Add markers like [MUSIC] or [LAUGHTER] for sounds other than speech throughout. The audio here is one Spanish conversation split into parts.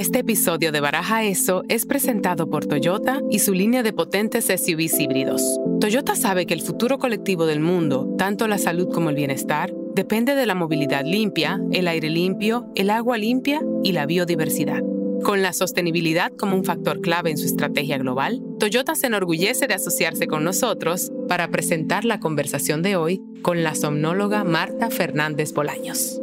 Este episodio de Baraja Eso es presentado por Toyota y su línea de potentes SUVs híbridos. Toyota sabe que el futuro colectivo del mundo, tanto la salud como el bienestar, depende de la movilidad limpia, el aire limpio, el agua limpia y la biodiversidad. Con la sostenibilidad como un factor clave en su estrategia global, Toyota se enorgullece de asociarse con nosotros para presentar la conversación de hoy con la somnóloga Marta Fernández Bolaños.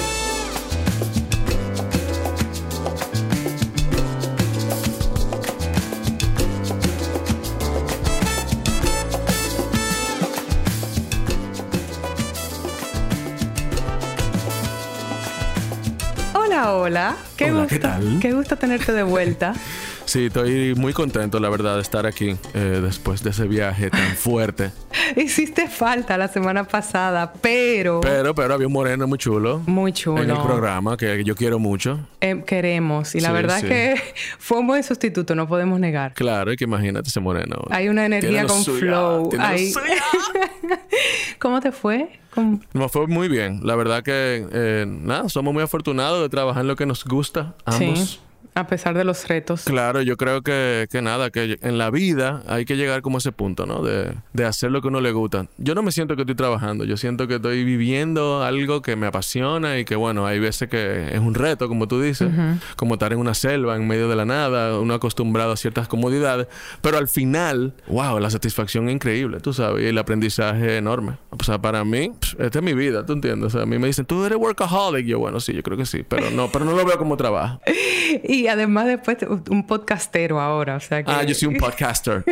Hola. Qué Hola, gusto. ¿qué tal? Qué gusto tenerte de vuelta. [LAUGHS] Sí, estoy muy contento, la verdad, de estar aquí eh, después de ese viaje tan [LAUGHS] fuerte. Hiciste falta la semana pasada, pero, Pero, pero había un moreno muy chulo. muy chulo. En el programa que yo quiero mucho. Eh, queremos. Y la Sí, verdad sí. es que [LAUGHS] fue un buen sustituto, no podemos negar. Claro, y que imagínate ese moreno. Hay una energía con flow. ahí. [LAUGHS] ¿Cómo te fue? Me fue muy bien. La verdad que, eh, nada, somos muy afortunados de trabajar en lo que nos gusta, ambos. Sí, a pesar de los retos. Claro, yo creo que, que nada, que en la vida hay que llegar como a ese punto, ¿no? De, de hacer lo que uno le gusta. Yo no me siento que estoy trabajando, yo siento que estoy viviendo algo que me apasiona y que, bueno, hay veces que es un reto, como tú dices, como estar en una selva, en medio de la nada, uno acostumbrado a ciertas comodidades, pero al final, wow, la satisfacción es increíble, tú sabes, y el aprendizaje es enorme. O sea, para mí, esta es mi vida, ¿tú entiendes? O sea, a mí me dicen, tú eres workaholic, yo, bueno, sí, yo creo que sí, pero no, pero no lo veo como trabajo. [LAUGHS] Y además después un podcastero ahora, o sea que... Ah, yo soy un [LAUGHS] podcaster.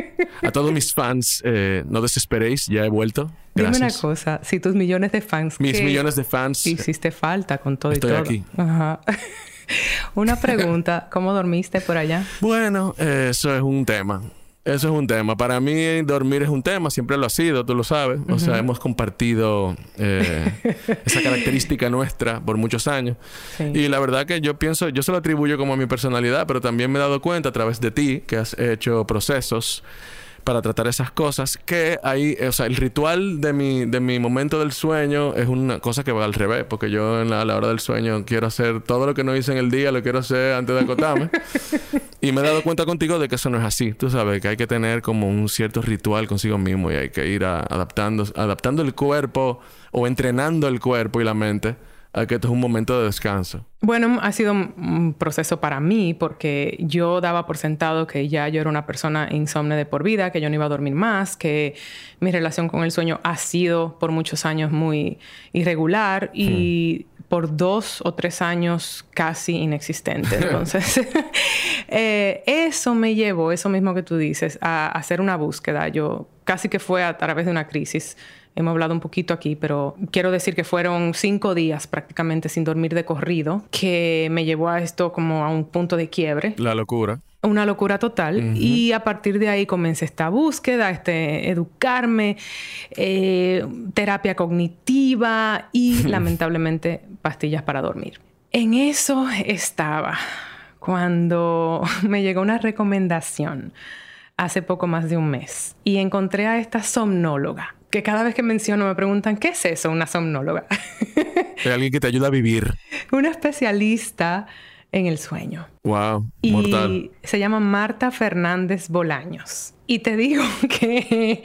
A todos mis fans, eh, no desesperéis, ya he vuelto. Dime una Gracias. cosa, si tus millones de fans... Mis ¿qué millones de fans. Hiciste falta con todo Estoy y todo. aquí. Ajá. [LAUGHS] una pregunta, ¿cómo dormiste por allá? Bueno, eh, eso es un tema. Eso es un tema. Para mí dormir es un tema, siempre lo ha sido, tú lo sabes. O sea, hemos compartido eh, [LAUGHS] esa característica nuestra por muchos años. Sí. Y la verdad que yo pienso, yo se lo atribuyo como a mi personalidad, pero también me he dado cuenta a través de ti que has hecho procesos para tratar esas cosas que ahí, eh, o sea, el ritual de mi, de mi momento del sueño es una cosa que va al revés, porque yo en la, a la hora del sueño quiero hacer todo lo que no hice en el día, lo quiero hacer antes de acotarme. [LAUGHS] y me he dado cuenta contigo de que eso no es así, tú sabes, que hay que tener como un cierto ritual consigo mismo y hay que ir a- adaptando, adaptando el cuerpo o entrenando el cuerpo y la mente a que esto es un momento de descanso. Bueno, ha sido un- proceso para mí porque yo daba por sentado que ya yo era una persona insomne de por vida, que yo no iba a dormir más, que mi relación con el sueño ha sido por muchos años muy irregular y por dos o tres años casi inexistente. [LAUGHS] Entonces, [LAUGHS] eh, eso me llevó, eso mismo que tú dices, a hacer una búsqueda. Yo casi que fue a través de una crisis. Hemos hablado un poquito aquí, pero quiero decir que fueron cinco días prácticamente sin dormir de corrido, que me llevó a esto como a un punto de quiebre. La locura. Una locura total. Y a partir de ahí comencé esta búsqueda, este, educarme, eh, terapia cognitiva y [LAUGHS] lamentablemente pastillas para dormir. En eso estaba cuando [LAUGHS] me llegó una recomendación hace poco más de un mes y encontré a esta somnóloga que cada vez que menciono me preguntan, ¿qué es eso, una somnóloga? [LAUGHS] Es alguien que te ayuda a vivir. una especialista en el sueño. Wow, Y mortal. se llama Marta Fernández Bolaños. Y te digo [LAUGHS] que,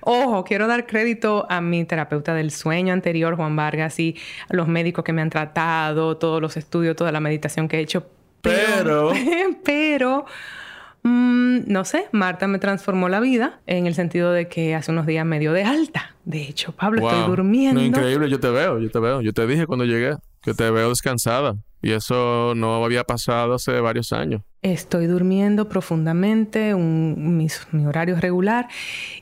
ojo, quiero dar crédito a mi terapeuta del sueño anterior, Juan Vargas, y a los médicos que me han tratado, todos los estudios, toda la meditación que he hecho. Pero- [LAUGHS] pero, mm, no sé, Marta me transformó la vida en el sentido de que hace unos días me dio de alta. De hecho, Pablo, estoy Wow. durmiendo. No, increíble, yo te veo, yo te veo. Yo te dije cuando llegué que te veo descansada. Y eso no había pasado hace varios años. Estoy durmiendo profundamente, un, mis- mi horario es regular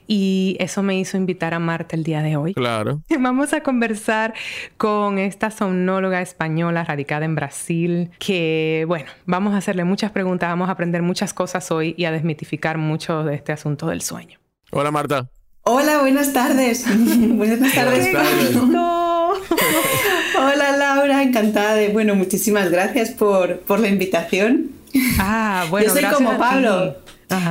y eso me hizo invitar a Marta el día de hoy. Claro. [LAUGHS] Vamos a conversar con esta somnóloga española radicada en Brasil, que bueno, vamos a hacerle muchas preguntas, vamos a aprender muchas cosas hoy y a desmitificar mucho de este asunto del sueño. Hola Marta. Hola, buenas tardes. [LAUGHS] buenas tardes. Buenas tardes. [LAUGHS] Laura, encantada de, bueno, muchísimas gracias por, por la invitación. Ah, bueno, Yo soy como Pablo.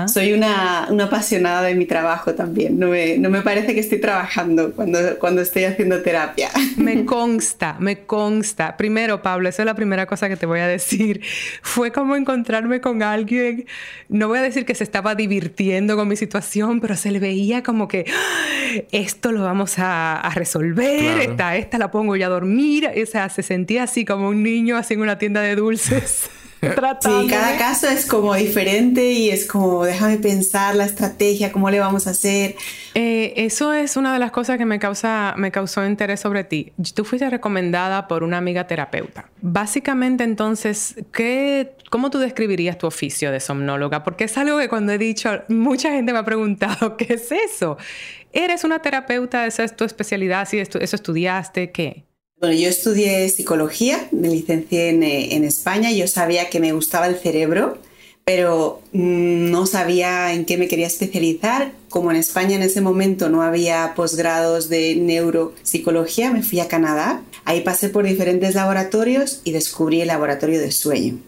Soy una, apasionada de mi trabajo también. No me, parece que estoy trabajando cuando, cuando estoy haciendo terapia. Me [LAUGHS] consta, me consta. Primero, Pablo, esa es la primera cosa que te voy a decir. Fue como encontrarme con alguien, no voy a decir que se estaba divirtiendo con mi situación, pero se le veía como que ah, esto lo vamos a, resolver, esta, esta la pongo ya a dormir. O sea, se sentía así como un niño así en una tienda de dulces. Sí, cada caso es como diferente y es como, déjame pensar la estrategia, cómo le vamos a hacer. Eh, eso es una de las cosas que me, causa, me causó interés sobre ti. Tú fuiste recomendada por una amiga terapeuta. Básicamente, entonces, ¿qué, ¿cómo tú describirías tu oficio de somnóloga? Porque es algo que cuando he dicho, mucha gente me ha preguntado, [LAUGHS] ¿qué es eso? ¿Eres una terapeuta? ¿Esa es tu especialidad? ¿Si eso estudiaste? ¿Qué? Bueno, yo estudié psicología, me licencié en, eh, en España, yo sabía que me gustaba el cerebro, pero mm, no sabía en qué me quería especializar. Como en España en ese momento no había posgrados de neuropsicología, me fui a Canadá. Ahí pasé por diferentes laboratorios y descubrí el laboratorio de sueño.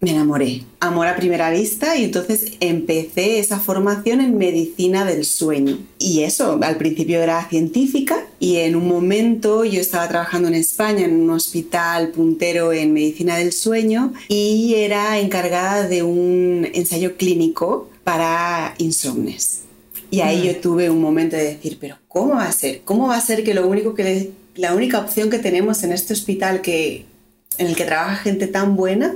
Me enamoré, amor a primera vista y entonces empecé esa formación en medicina del sueño. Y eso, al principio era científica y en un momento yo estaba trabajando en España en un hospital puntero en medicina del sueño y era encargada de un ensayo clínico para insomnes. Y ahí yo mm. tuve un momento de decir, pero ¿cómo va a ser? ¿Cómo va a ser que lo único que la única opción que tenemos en este hospital que en el que trabaja gente tan buena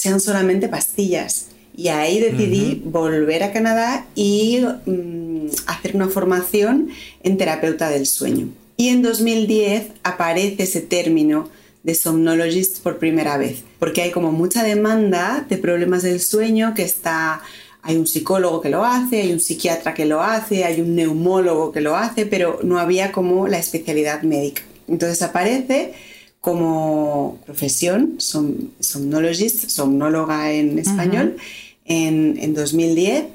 sean solamente pastillas. Y ahí decidí volver a Canadá y mm, hacer una formación en terapeuta del sueño. Y en 2010 aparece ese término de somnologist por primera vez, porque hay como mucha demanda de problemas del sueño que está hay un psicólogo que lo hace, hay un psiquiatra que lo hace, hay un neumólogo que lo hace, pero no había como la especialidad médica. Entonces aparece como profesión, som, somnologist, somnóloga en español, en, en 2010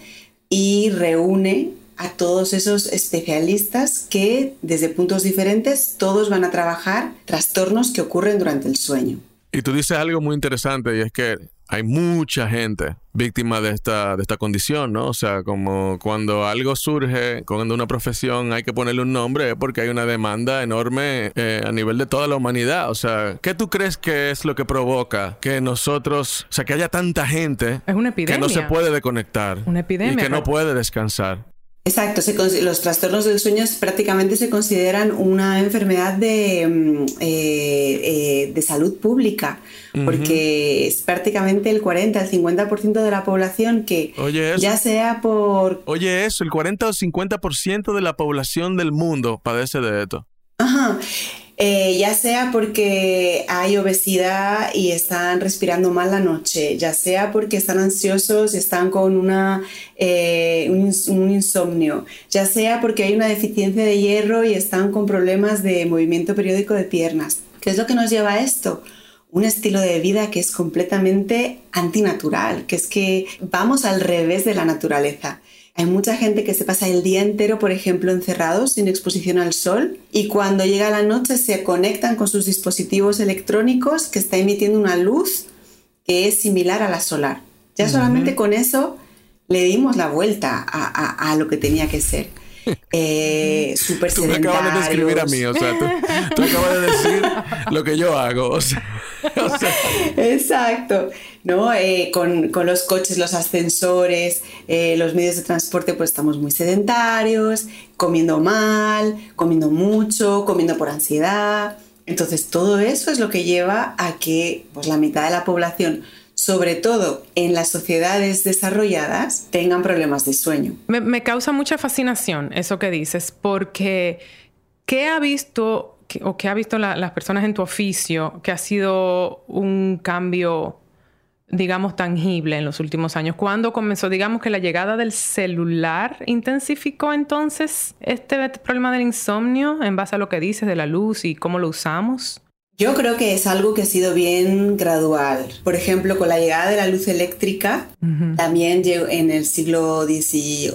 y reúne a todos esos especialistas que desde puntos diferentes todos van a trabajar trastornos que ocurren durante el sueño. Y tú dices algo muy interesante y es que hay mucha gente víctima de esta, de esta condición, ¿no? O sea, como cuando algo surge, cuando una profesión hay que ponerle un nombre, porque hay una demanda enorme eh, a nivel de toda la humanidad. O sea, ¿qué tú crees que es lo que provoca que nosotros, o sea, que haya tanta gente que no se puede desconectar? Una epidemia. Y que no puede descansar. Exacto, los trastornos del sueño prácticamente se consideran una enfermedad de, mm, eh, eh, de salud pública, porque es prácticamente el 40, el 50% de la población que ya sea por... Oye, eso, el 40 o 50% de la población del mundo padece de esto. Ajá. Eh, ya sea porque hay obesidad y están respirando mal la noche, ya sea porque están ansiosos y están con una, eh, un, insomnio, ya sea porque hay una deficiencia de hierro y están con problemas de movimiento periódico de piernas. ¿Qué es lo que nos lleva a esto? Un estilo de vida que es completamente antinatural, que es que vamos al revés de la naturaleza. Hay mucha gente que se pasa el día entero, por ejemplo, encerrados sin exposición al sol y cuando llega la noche se conectan con sus dispositivos electrónicos que está emitiendo una luz que es similar a la solar. Ya solamente con eso le dimos la vuelta a, lo que tenía que ser. Eh, súper [LAUGHS] Tú me acabas de describir a mí, o sea, tú, acabas de decir lo que yo hago, o sea. [LAUGHS] Exacto. ¿no? Eh, con, los coches, los ascensores, eh, los medios de transporte, pues estamos muy sedentarios, comiendo mal, comiendo mucho, comiendo por ansiedad. Entonces, todo eso es lo que lleva a que pues, la mitad de la población, sobre todo en las sociedades desarrolladas, tengan problemas de sueño. Me, causa mucha fascinación eso que dices, porque ¿qué ha visto o qué ha visto las personas en tu oficio que ha sido un cambio digamos, tangible en los últimos años. ¿Cuándo comenzó? Digamos que la llegada del celular intensificó entonces este problema del insomnio en base a lo que dices de la luz y cómo lo usamos. Yo creo que es algo que ha sido bien gradual. Por ejemplo, con la llegada de la luz eléctrica, también en el siglo XVIII,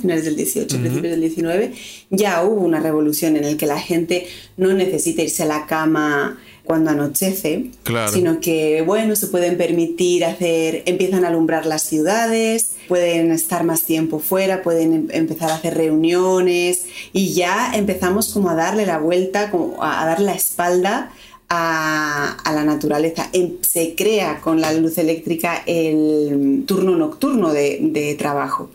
finales del XVIII, principios del XIX, ya hubo una revolución en la que la gente no necesita irse a la cama cuando anochece, sino que, bueno, se pueden permitir hacer, empiezan a alumbrar las ciudades, pueden estar más tiempo fuera, pueden em, empezar a hacer reuniones y ya empezamos como a darle la vuelta, como a, darle la espalda a, la naturaleza. Em, se crea con la luz eléctrica el turno nocturno de trabajo.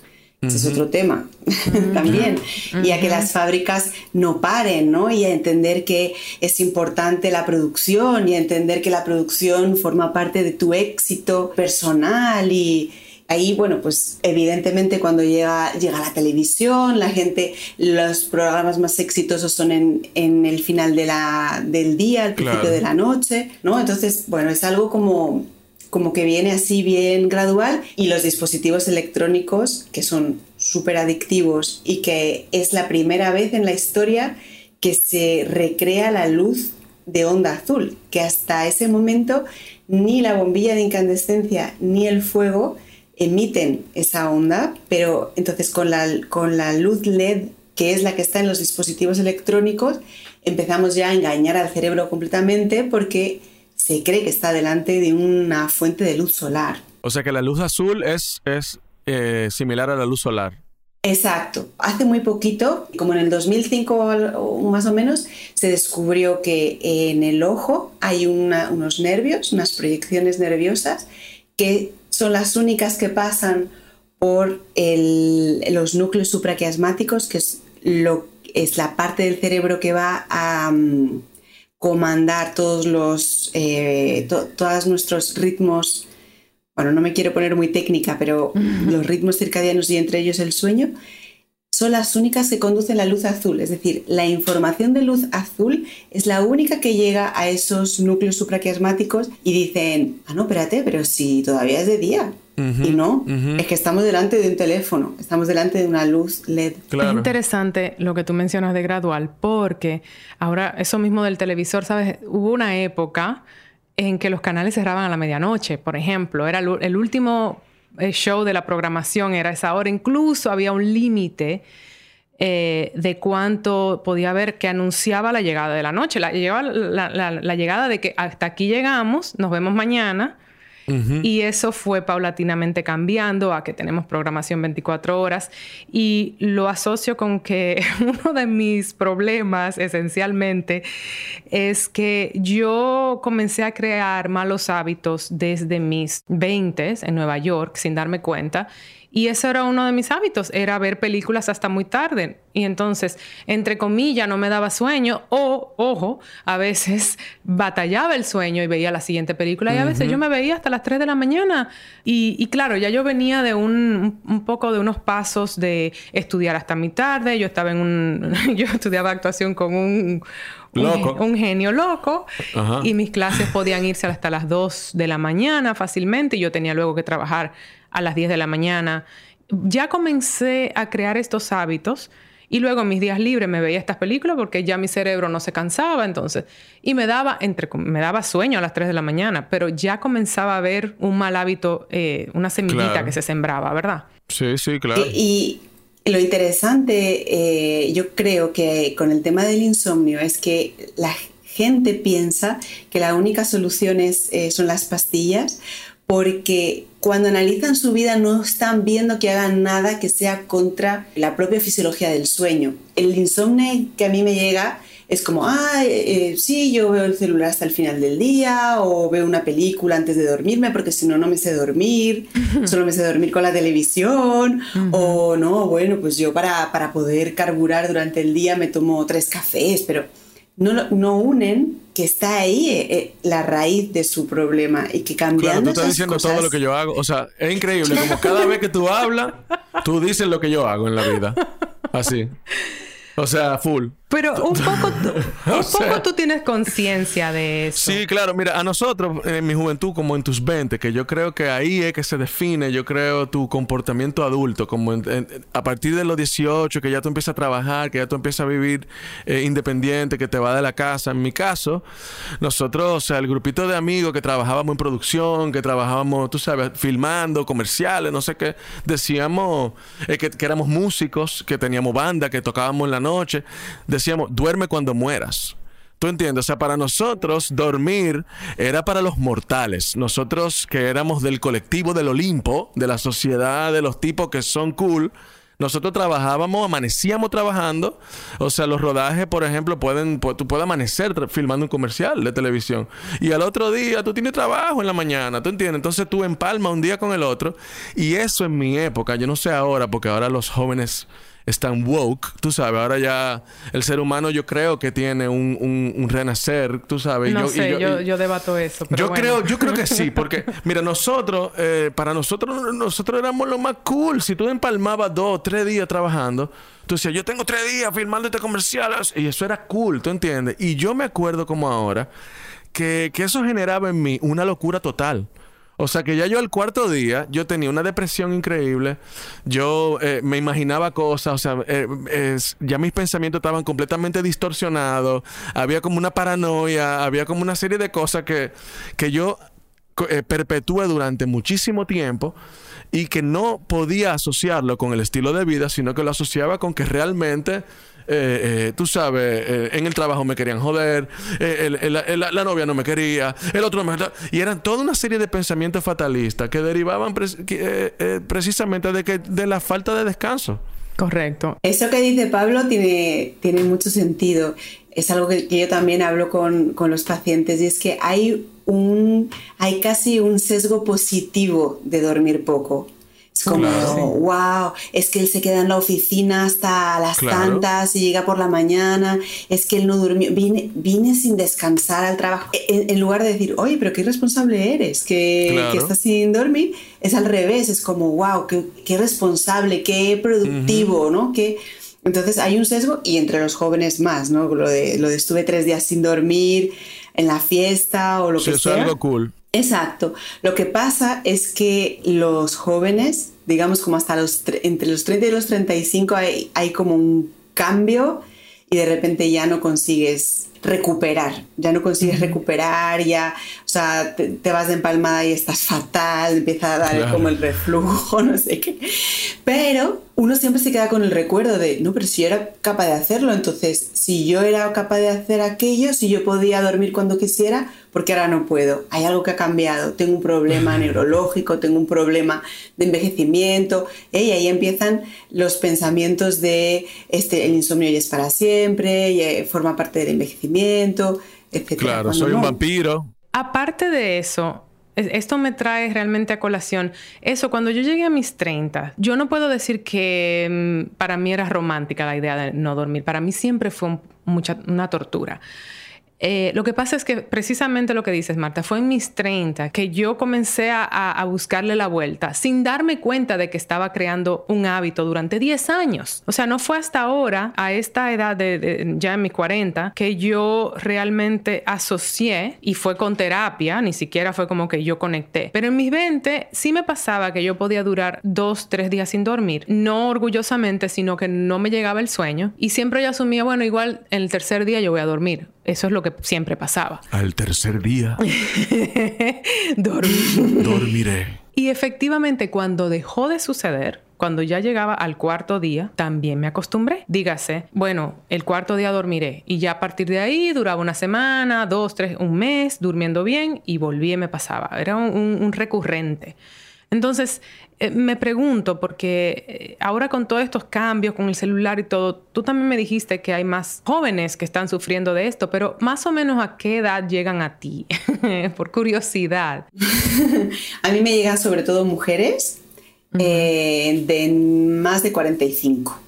Ese es otro tema [LAUGHS] también. Y a que las fábricas no paren, ¿no? Y a entender que es importante la producción y a entender que la producción forma parte de tu éxito personal y, ahí, bueno, pues evidentemente cuando llega, llega la televisión, la gente, los programas más exitosos son en, en el final de la, del día, al principio de la noche, ¿no? Entonces, bueno, es algo como como que viene así bien gradual y los dispositivos electrónicos que son súper adictivos y que es la primera vez en la historia que se recrea la luz de onda azul, que hasta ese momento ni la bombilla de incandescencia ni el fuego emiten esa onda, pero entonces con la, con la luz LED, que es la que está en los dispositivos electrónicos, empezamos ya a engañar al cerebro completamente porque se cree que está delante de una fuente de luz solar. O sea que la luz azul es, es eh, similar a la luz solar. Exacto. Hace muy poquito, como en el 2005 más o menos, se descubrió que en el ojo hay unos nervios, unas proyecciones nerviosas, que son las únicas que pasan por los núcleos supraquiasmáticos, que es, lo, es la parte del cerebro que va a... Mm, comandar todos los, eh, todos nuestros ritmos, bueno, no me quiero poner muy técnica, pero [LAUGHS] los ritmos circadianos y entre ellos el sueño, son las únicas que conducen la luz azul. Es decir, la información de luz azul es la única que llega a esos núcleos supraquiasmáticos y dicen, ah, no, espérate, pero si todavía es de día. y no, es que estamos delante de un teléfono, estamos delante de una luz LED. Es interesante lo que tú mencionas de gradual, porque ahora eso mismo del televisor, ¿sabes? Hubo una época en que los canales cerraban a la medianoche, por ejemplo, era el último show de la programación era esa hora. Incluso había un límite eh, de cuánto podía haber que anunciaba la llegada de la noche. La, llegada de que hasta aquí llegamos, nos vemos mañana. Y eso fue paulatinamente cambiando a que tenemos programación 24 horas. Y lo asocio con que [LAUGHS] uno de mis problemas esencialmente es que yo comencé a crear malos hábitos desde mis 20 en Nueva York sin darme cuenta. Y ese era uno de mis hábitos, era ver películas hasta muy tarde. Y entonces, entre comillas, no me daba sueño o, ojo, a veces [LAUGHS] batallaba el sueño y veía la siguiente película y a veces yo me veía hasta las 3 de la mañana. Y, claro, ya yo venía de un, un, poco de unos pasos de estudiar hasta muy tarde. Yo estaba en un... [LAUGHS] yo estudiaba actuación con un... Un, genio loco y mis clases podían irse hasta las 2 de la mañana fácilmente y yo tenía luego que trabajar a las 10 de la mañana. Ya comencé a crear estos hábitos y luego en mis días libres me veía estas películas porque ya mi cerebro no se cansaba entonces. Y me daba, entre, me daba sueño a las 3 de la mañana, pero ya comenzaba a ver un mal hábito, eh, una semillita que se sembraba, ¿verdad? Sí, sí, claro. Y, lo interesante, eh, yo creo que con el tema del insomnio es que la gente piensa que la única solución es, eh, son las pastillas porque cuando analizan su vida no están viendo que hagan nada que sea contra la propia fisiología del sueño. El insomnio que a mí me llega es como, ah, eh, sí, yo veo el celular hasta el final del día o veo una película antes de dormirme porque si no, no me sé dormir, solo me sé dormir con la televisión o no, bueno, pues yo para, para poder carburar durante el día me tomo tres cafés, pero no, no unen que está ahí eh, eh, la raíz de su problema y que cambiando claro, tú estás diciendo todo lo que yo hago. O sea, es increíble como cada vez que tú hablas, tú dices lo que yo hago en la vida. Así. O sea, full. Pero un poco, [LAUGHS] un poco tú tienes conciencia de eso. Sí, claro. Mira, a nosotros en mi juventud, como en tus 20, que yo creo que ahí es que se define, yo creo, tu comportamiento adulto, como a partir de los 18, que ya tú empiezas a trabajar, que ya tú empiezas a vivir eh, independiente, que te va de la casa. En mi caso, nosotros, o sea, el grupito de amigos que trabajábamos en producción, que trabajábamos, tú sabes, filmando, comerciales, no sé qué, decíamos eh, que, que éramos músicos, que teníamos banda, que tocábamos en la noche decíamos, duerme cuando mueras. ¿Tú entiendes? O sea, para nosotros dormir era para los mortales. Nosotros que éramos del colectivo del Olimpo, de la sociedad de los tipos que son cool, nosotros trabajábamos, amanecíamos trabajando. O sea, los rodajes, por ejemplo, pueden, tú puedes amanecer filmando un comercial de televisión. Y al otro día tú tienes trabajo en la mañana, ¿tú entiendes? Entonces tú empalmas un día con el otro. Y eso en mi época, yo no sé ahora, porque ahora los jóvenes están woke, tú sabes, ahora ya el ser humano yo creo que tiene un, un, renacer, tú sabes. No yo, sé, yo, yo, debato eso. yo creo, yo creo que sí, [LAUGHS] porque mira, nosotros, eh, para nosotros, nosotros éramos lo más cool. Si tú empalmabas dos, tres días trabajando, tú decías, yo tengo tres días filmando este comercial, y eso era cool, ¿tú entiendes? Y yo me acuerdo como ahora que, que eso generaba en mí una locura total. O sea que ya yo al cuarto día, yo tenía una depresión increíble, yo eh, me imaginaba cosas, o sea, eh, ya mis pensamientos estaban completamente distorsionados, había como una paranoia, había como una serie de cosas que, que yo eh, perpetué durante muchísimo tiempo y que no podía asociarlo con el estilo de vida, sino que lo asociaba con que realmente eh, eh, tú sabes, eh, en el trabajo me querían joder, la, novia no me quería, el otro me... Y eran toda una serie de pensamientos fatalistas que derivaban precisamente de, que, de la falta de descanso. Correcto. Eso que dice Pablo tiene, tiene mucho sentido. Es algo que, yo también hablo con, con, los pacientes y es que hay un hay casi un sesgo positivo de dormir poco. Es como, wow, es que él se queda en la oficina hasta las tantas y llega por la mañana, es que él no durmió, vine, vine sin descansar al trabajo. E, en, lugar de decir, oye, pero qué responsable eres, que, que, estás sin dormir, es al revés, es como, wow, qué, qué responsable, qué productivo, ¿no? Que, entonces hay un sesgo y entre los jóvenes más, ¿no? Lo de, lo de estuve tres días sin dormir en la fiesta o lo que sea. Eso es algo cool. Exacto. Lo que pasa es que los jóvenes, digamos como hasta los entre los 30 y los 35 hay, hay como un cambio y de repente ya no consigues recuperar, ya no consigues recuperar, ya, o sea, te, vas de empalmada y estás fatal, empieza a dar como el reflujo, [LAUGHS] no sé qué. Pero uno siempre se queda con el recuerdo de, no, pero si yo era capaz de hacerlo, entonces, si yo era capaz de hacer aquello, si yo podía dormir cuando quisiera, porque ahora no puedo. Hay algo que ha cambiado. Tengo un problema neurológico, tengo un problema de envejecimiento. ¿eh? Y ahí empiezan los pensamientos de este, el insomnio ya es para siempre, y, eh, forma parte del envejecimiento, etc. Claro, soy un vampiro. Aparte de eso, esto me trae realmente a colación. Eso, cuando yo llegué a mis 30, yo no puedo decir que mm, para mí era romántica la idea de no dormir. Para mí siempre fue mucha, una tortura. Eh, lo que pasa es que precisamente lo que dices, Marta, fue en mis 30 que yo comencé a, buscarle la vuelta sin darme cuenta de que estaba creando un hábito durante 10 años. O sea, no fue hasta ahora, a esta edad de, ya en mis 40, que yo realmente asocié y fue con terapia, ni siquiera fue como que yo conecté. Pero en mis 20 sí me pasaba que yo podía durar dos, tres días sin dormir, no orgullosamente, sino que no me llegaba el sueño y siempre yo asumía, bueno, igual el tercer día yo voy a dormir. Eso es lo que siempre pasaba. [LAUGHS] Al tercer día. Dormiré. Y efectivamente, cuando dejó de suceder, cuando ya llegaba al cuarto día, también me acostumbré. Dígase, bueno, el cuarto día dormiré. Y ya a partir de ahí duraba una semana, dos, tres, un mes, durmiendo bien y volví y me pasaba. Era un recurrente. Entonces, eh, me pregunto, porque eh, ahora con todos estos cambios, con el celular y todo, tú también me dijiste que hay más jóvenes que están sufriendo de esto, pero más o menos a qué edad llegan a ti, [LAUGHS] por curiosidad. [LAUGHS] a mí me llegan sobre todo mujeres eh, de más de 45,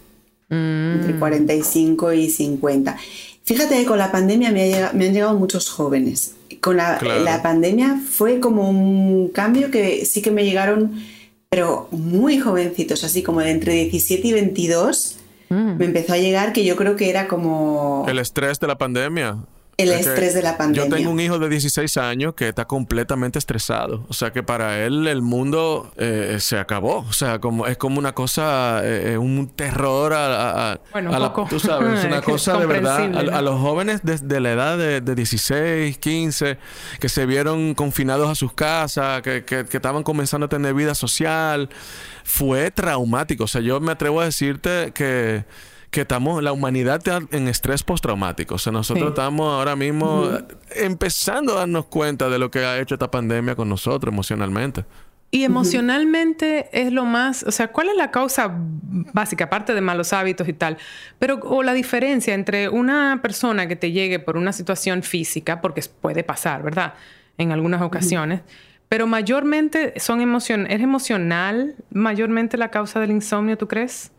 entre 45 mm. y 50. Fíjate que con la pandemia me, han llegado muchos jóvenes. Con la, pandemia fue como un cambio que sí que me llegaron, pero muy jovencitos, así como de entre 17 y 22. me empezó a llegar que yo creo que era como... El estrés de la pandemia. El estrés de la pandemia. Yo tengo un hijo de 16 años que está completamente estresado. O sea que para él el mundo eh, se acabó. O sea, como es como una cosa, eh, eh, un terror a, bueno, un poco. tú sabes, es una [LAUGHS] cosa de verdad. A, los jóvenes desde la edad de, 16, 15, que se vieron confinados a sus casas, que, que, que estaban comenzando a tener vida social, fue traumático. O sea, yo me atrevo a decirte que que estamos, la humanidad está en estrés postraumático. O sea, nosotros estamos ahora mismo empezando a darnos cuenta de lo que ha hecho esta pandemia con nosotros emocionalmente. Y emocionalmente es lo más, o sea, ¿cuál es la causa básica, aparte de malos hábitos y tal? Pero, o la diferencia entre una persona que te llegue por una situación física, porque puede pasar, ¿verdad? En algunas ocasiones, pero mayormente son emoción, ¿es emocional mayormente la causa del insomnio, tú crees?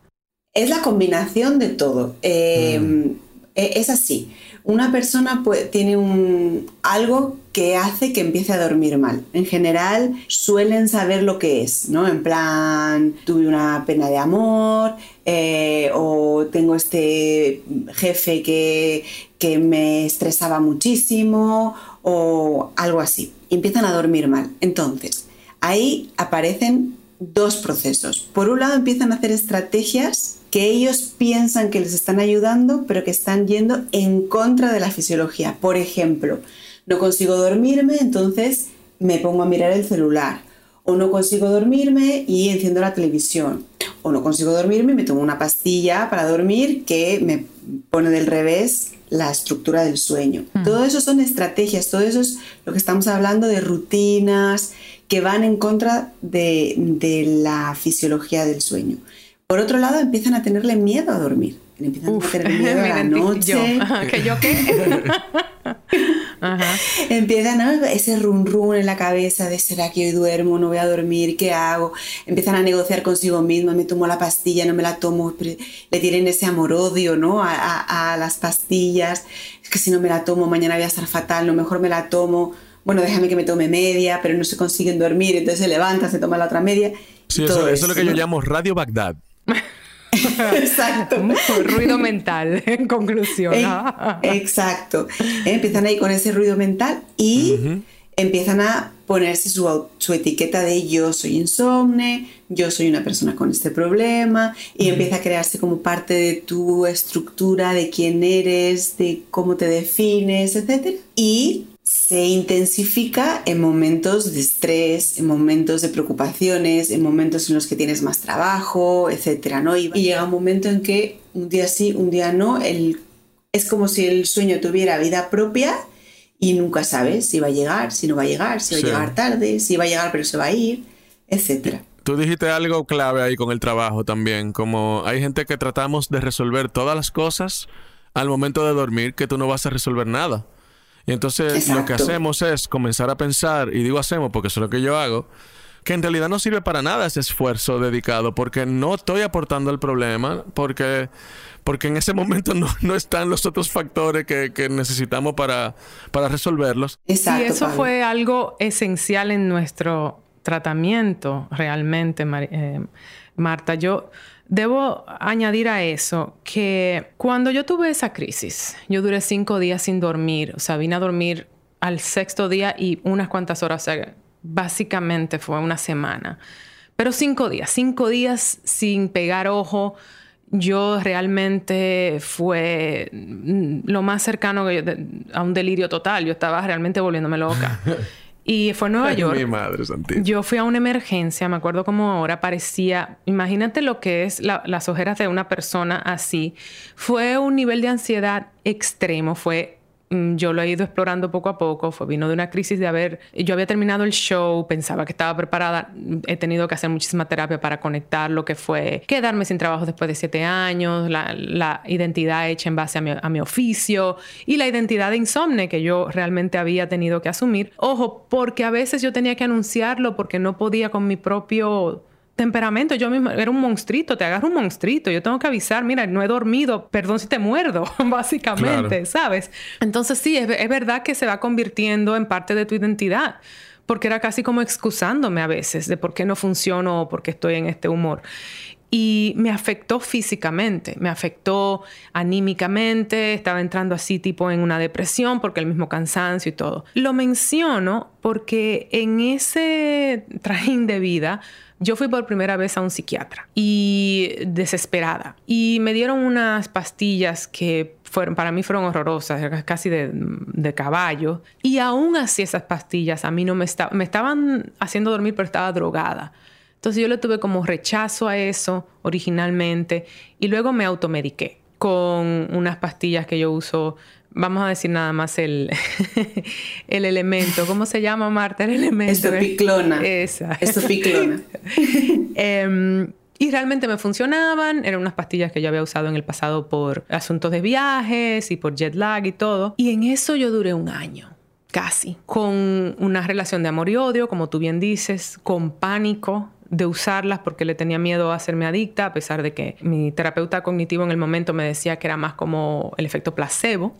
Es la combinación de todo. Eh, mm. e, es así. Una persona tiene un, algo que hace que empiece a dormir mal. En general suelen saber lo que es, ¿no? En plan, tuve una pena de amor eh, o tengo este jefe que, que me estresaba muchísimo o algo así. empiezan a dormir mal. Entonces, ahí aparecen dos procesos. Por un lado empiezan a hacer estrategias que ellos piensan que les están ayudando, pero que están yendo en contra de la fisiología. Por ejemplo, no consigo dormirme, entonces me pongo a mirar el celular. O no consigo dormirme y enciendo la televisión. O no consigo dormirme y me tomo una pastilla para dormir que me pone del revés la estructura del sueño. Mm. Todo eso son estrategias, todo eso es lo que estamos hablando de rutinas que van en contra de, de la fisiología del sueño. Por otro lado, empiezan a tenerle miedo a dormir. Empiezan a tener [LAUGHS] miedo a la noche. ¿Que yo qué? [LAUGHS] Empiezan a ese run run en la cabeza de ¿será que hoy duermo? ¿No voy a dormir? ¿Qué hago? Empiezan a negociar consigo misma, me tomo la pastilla, no me la tomo, le tienen ese amor-odio ¿no? A, a, las pastillas, es que si no me la tomo mañana voy a estar fatal, lo mejor me la tomo, bueno, déjame que me tome media, pero no se consiguen dormir, entonces se levanta, se toma la otra media. Sí, eso, es lo que yo llamo Radio Bagdad. [LAUGHS] Exacto. [LAUGHS] ruido mental, en conclusión. Exacto. Empiezan ahí con ese ruido mental y empiezan a ponerse su, etiqueta de yo soy insomne, yo soy una persona con este problema y empieza a crearse como parte de tu estructura, de quién eres, de cómo te defines, etc. Y se intensifica en momentos de estrés, en momentos de preocupaciones, en momentos en los que tienes más trabajo, etc. ¿no? Y, llega un momento en que un día sí, un día no, el, es como si el sueño tuviera vida propia y nunca sabes si va a llegar, si no va a llegar, si va a llegar tarde, si va a llegar pero se va a ir, etc. Tú dijiste algo clave ahí con el trabajo también, como hay gente que tratamos de resolver todas las cosas al momento de dormir que tú no vas a resolver nada. Y entonces lo que hacemos es comenzar a pensar, y digo hacemos porque eso es lo que yo hago, que en realidad no sirve para nada ese esfuerzo dedicado, porque no estoy aportando el problema, porque, porque en ese [LAUGHS] momento no, no están los otros factores que, que necesitamos para, para resolverlos. Exacto, y eso fue algo esencial en nuestro tratamiento realmente, eh, Marta. Yo Debo añadir a eso que cuando yo tuve esa crisis, yo duré cinco días sin dormir, o sea, vine a dormir al sexto día y unas cuantas horas, o sea, básicamente fue una semana, pero cinco días, cinco días sin pegar ojo. Yo realmente fue lo más cercano a un delirio total. Yo estaba realmente volviéndome loca. [LAUGHS] Y fue en Nueva York. Mi madre Yo fui a una emergencia, me acuerdo como ahora parecía, imagínate lo que es las ojeras de una persona así. Fue un nivel de ansiedad extremo, fue yo lo he ido explorando poco a poco. Fue, vino de una crisis de haber. Yo había terminado el show, pensaba que estaba preparada. He tenido que hacer muchísima terapia para conectar lo que fue quedarme sin trabajo después de siete años, la, identidad hecha en base a mi, a mi, oficio y la identidad de insomne que yo realmente había tenido que asumir. Ojo, porque a veces yo tenía que anunciarlo porque no podía con mi propio temperamento. Yo mismo era un monstruito, te agarro un monstruito. Yo tengo que avisar, mira, no he dormido, perdón si te muerdo, [LAUGHS] básicamente, ¿sabes? Entonces sí, es, es verdad que se va convirtiendo en parte de tu identidad porque era casi como excusándome a veces de por qué no funciono o por qué estoy en este humor. y me afectó físicamente, me afectó anímicamente, estaba entrando así tipo en una depresión porque el mismo cansancio y todo. Lo menciono porque en ese trajín de vida yo fui por primera vez a un psiquiatra y desesperada. Y me dieron unas pastillas que fueron, para mí fueron horrorosas, casi de, caballo. Y aún así esas pastillas a mí no me, me estaban haciendo dormir, pero estaba drogada. Entonces yo le tuve como rechazo a eso originalmente y luego me automediqué con unas pastillas que yo uso vamos a decir nada más el, [LAUGHS] el elemento. ¿Cómo se llama, Marta? El elemento. Estopiclona. Esa. Estopiclona. [LAUGHS] eh, y realmente me funcionaban. Eran unas pastillas que yo había usado en el pasado por asuntos de viajes y por jet lag y todo. Y en eso yo duré un año. Casi. Con una relación de amor y odio, como tú bien dices, con pánico, de usarlas porque le tenía miedo a hacerme adicta, a pesar de que mi terapeuta cognitivo en el momento me decía que era más como el efecto placebo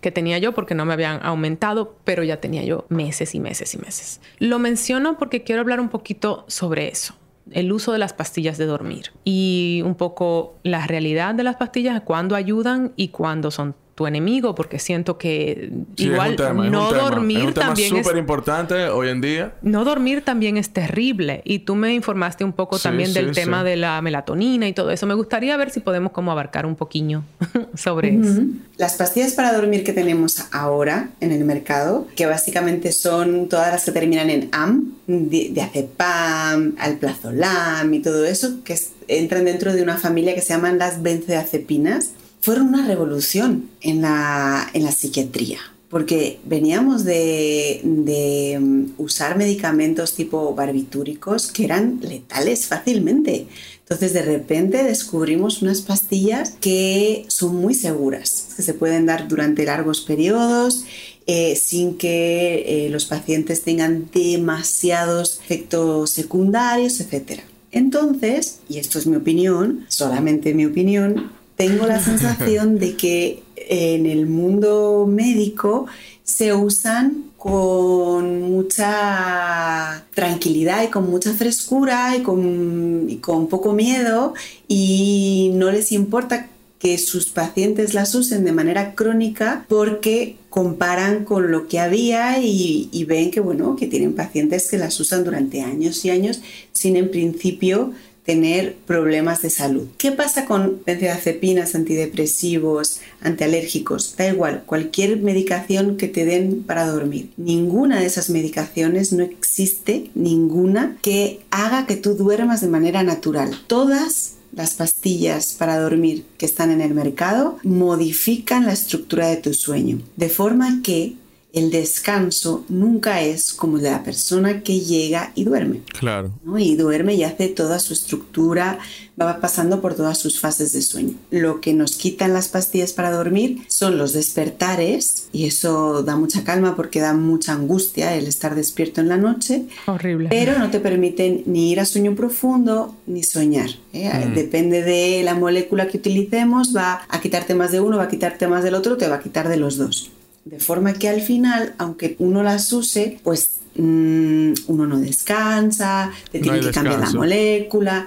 que tenía yo porque no me habían aumentado, pero ya tenía yo meses y meses y meses. Lo menciono porque quiero hablar un poquito sobre eso el uso de las pastillas de dormir y un poco la realidad de las pastillas, cuándo ayudan y cuándo son tu enemigo, porque siento que igual no dormir es también es súper importante hoy en día. No dormir también es terrible. Y tú me informaste un poco también del tema de la melatonina y todo eso. Me gustaría ver si podemos como abarcar un poquillo [LAUGHS] sobre eso. Las pastillas para dormir que tenemos ahora en el mercado, que básicamente son todas las que terminan en AM, de, de acepam, alplazolam y todo eso, que entran dentro de una familia que se llaman las benzodiazepinas fueron una revolución en la, psiquiatría, porque veníamos de, mm, usar medicamentos tipo barbitúricos que eran letales fácilmente. Entonces de repente descubrimos unas pastillas que son muy seguras, que se pueden dar durante largos periodos eh, sin que eh, los pacientes tengan demasiados efectos secundarios, etc. Entonces, y esto es mi opinión, solamente mi opinión, tengo la [LAUGHS] sensación de que en el mundo médico se usan con mucha tranquilidad y con mucha frescura y con, y con, poco miedo y no les importa que sus pacientes las usen de manera crónica porque comparan con lo que había y, y ven que bueno que tienen pacientes que las usan durante años y años sin en principio tener problemas de salud. ¿Qué pasa con benzodiazepinas, antidepresivos, antialérgicos? Da igual, cualquier medicación que te den para dormir. Ninguna de esas medicaciones, no existe ninguna que haga que tú duermas de manera natural. Todas las pastillas para dormir que están en el mercado modifican la estructura de tu sueño, de forma que el descanso nunca es como de la persona que llega y duerme. Claro. Y duerme y hace toda su estructura, va pasando por todas sus fases de sueño. Lo que nos quitan las pastillas para dormir son los despertares y eso da mucha calma porque da mucha angustia el estar despierto en la noche. Horrible. Pero no te permiten ni ir a sueño profundo ni soñar. ¿eh? Mm. Depende de la molécula que utilicemos, va a quitarte más de uno, va a quitarte más del otro, te va a quitar de los dos. De forma que al final, aunque uno las use, pues mm, uno no descansa, te tiene que cambiar la molécula,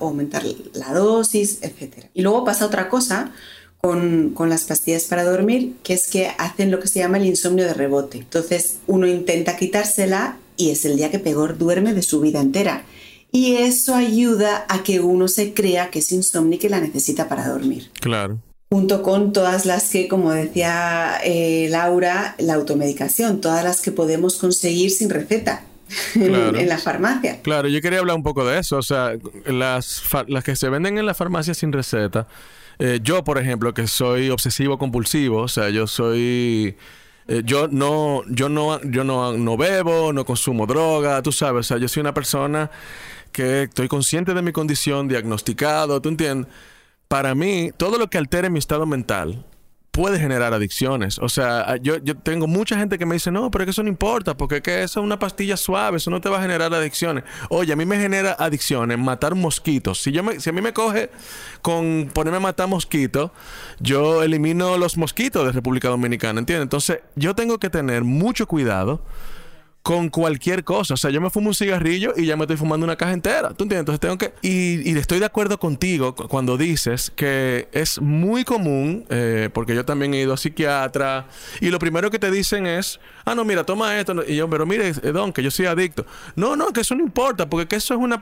o aumentar la dosis, etc. Y luego pasa otra cosa con, con, las pastillas para dormir, que es que hacen lo que se llama el insomnio de rebote. Entonces uno intenta quitársela y es el día que peor duerme de su vida entera. Y eso ayuda a que uno se crea que es insomnio y que la necesita para dormir. Claro junto con todas las que, como decía eh, Laura, la automedicación, todas las que podemos conseguir sin receta. [LAUGHS] En, la farmacia. Claro, yo quería hablar un poco de eso. O sea, las, las que se venden en la farmacia sin receta. Eh, yo, por ejemplo, que soy obsesivo compulsivo, o sea, yo soy. Eh, yo no, yo no, yo no, no bebo, no consumo droga, tú sabes. O sea, yo soy una persona que estoy consciente de mi condición, diagnosticado, ¿tú entiendes? Para mí, todo lo que altere mi estado mental puede generar adicciones. O sea, yo, yo tengo mucha gente que me dice, no, pero es que eso no importa, porque es que eso es una pastilla suave, eso no te va a generar adicciones. Oye, a mí me genera adicciones matar mosquitos. Si, yo me, si a mí me coge con ponerme a matar mosquitos, yo elimino los mosquitos de República Dominicana, ¿entiendes? Entonces, yo tengo que tener mucho cuidado con cualquier cosa. O sea, yo me fumo un cigarrillo y ya me estoy fumando una caja entera. ¿Tú entiendes? Entonces tengo que... Y, y estoy de acuerdo contigo cuando dices que es muy común, eh, porque yo también he ido a psiquiatra, y lo primero que te dicen es, ah, no, mira, toma esto. Y yo, pero mire, eh, Don, que yo soy adicto. No, no, que eso no importa, porque que eso es una...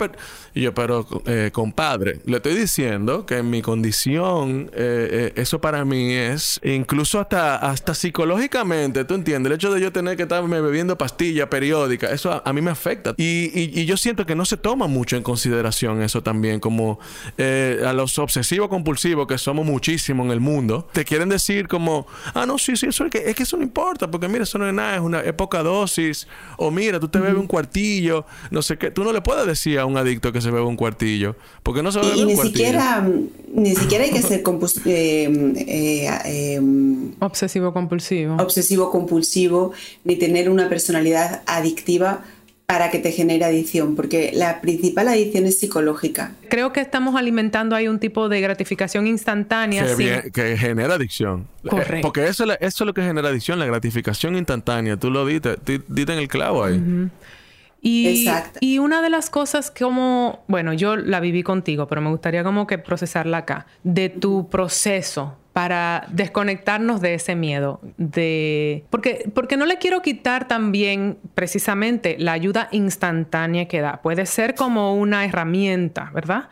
Y yo, pero, eh, compadre, le estoy diciendo que en mi condición, eso para mí es, incluso hasta, hasta psicológicamente, ¿tú entiendes? El hecho de yo tener que estarme bebiendo pastillas periódica, eso a, mí me afecta. Y, yo siento que no se toma mucho en consideración eso también, como eh, a los obsesivos compulsivos, que somos muchísimos en el mundo, te quieren decir como, ah, no, sí, sí, eso es que, es que eso no importa, porque mira, eso no es nada, es una poca dosis, o mira, tú te bebes un cuartillo, no sé qué, tú no le puedes decir a un adicto que se bebe un cuartillo, porque no se bebe y, un ni cuartillo. Siquiera, ni siquiera hay que ser eh, eh, obsesivo compulsivo. Obsesivo compulsivo, ni tener una personalidad adictiva para que te genere adicción, porque la principal adicción es psicológica. Creo que estamos alimentando ahí un tipo de gratificación instantánea. Que, genera adicción. Eh, Correcto. Porque eso, es lo que genera adicción, la gratificación instantánea. Tú lo diste, diste en el clavo ahí. Y, y, una de las cosas como, bueno, yo la viví contigo, pero me gustaría como que procesarla acá, de tu proceso para desconectarnos de ese miedo, de porque porque no le quiero quitar también precisamente la ayuda instantánea que da. Puede ser como una herramienta, ¿verdad?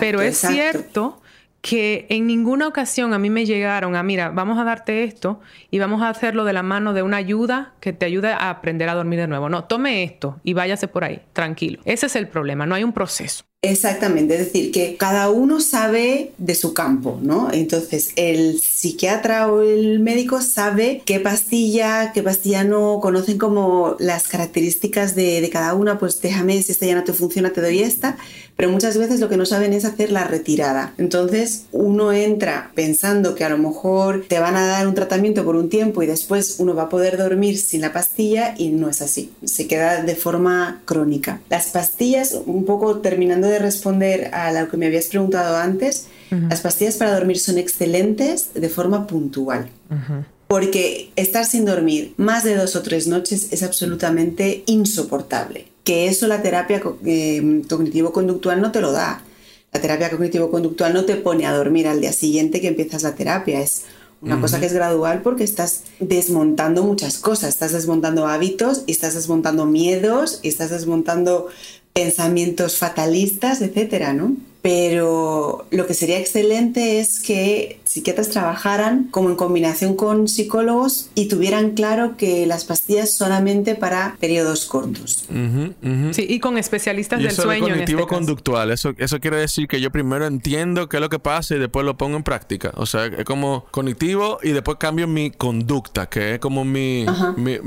Pero es cierto que en ninguna ocasión a mí me llegaron a, mira, vamos a darte esto y vamos a hacerlo de la mano de una ayuda que te ayude a aprender a dormir de nuevo. No, tome esto y váyase por ahí, tranquilo. Ese es el problema, no hay un proceso. Exactamente, es decir, que cada uno sabe de su campo, ¿no? Entonces, el psiquiatra o el médico sabe qué pastilla, qué pastilla no, conocen como las características de, de cada una, pues déjame, si esta ya no te funciona, te doy esta, pero muchas veces lo que no saben es hacer la retirada. Entonces, uno entra pensando que a lo mejor te van a dar un tratamiento por un tiempo y después uno va a poder dormir sin la pastilla y no es así, se queda de forma crónica. Las pastillas, un poco terminando de responder a lo que me habías preguntado antes, las pastillas para dormir son excelentes de forma puntual. Porque estar sin dormir más de dos o tres noches es absolutamente insoportable. Que eso la terapia eh, cognitivo-conductual no te lo da. La terapia cognitivo-conductual no te pone a dormir al día siguiente que empiezas la terapia. Es una cosa que es gradual porque estás desmontando muchas cosas. Estás desmontando hábitos y estás desmontando miedos y estás desmontando pensamientos fatalistas, etcétera, ¿no? Pero lo que sería excelente es que psiquiatras trabajaran como en combinación con psicólogos y tuvieran claro que las pastillas solamente para periodos cortos. Sí, y con especialistas del sueño. cognitivo este conductual, eso, eso quiere decir que yo primero entiendo qué es lo que pasa y después lo pongo en práctica. O sea, es como cognitivo y después cambio mi conducta, que es como mi, mi,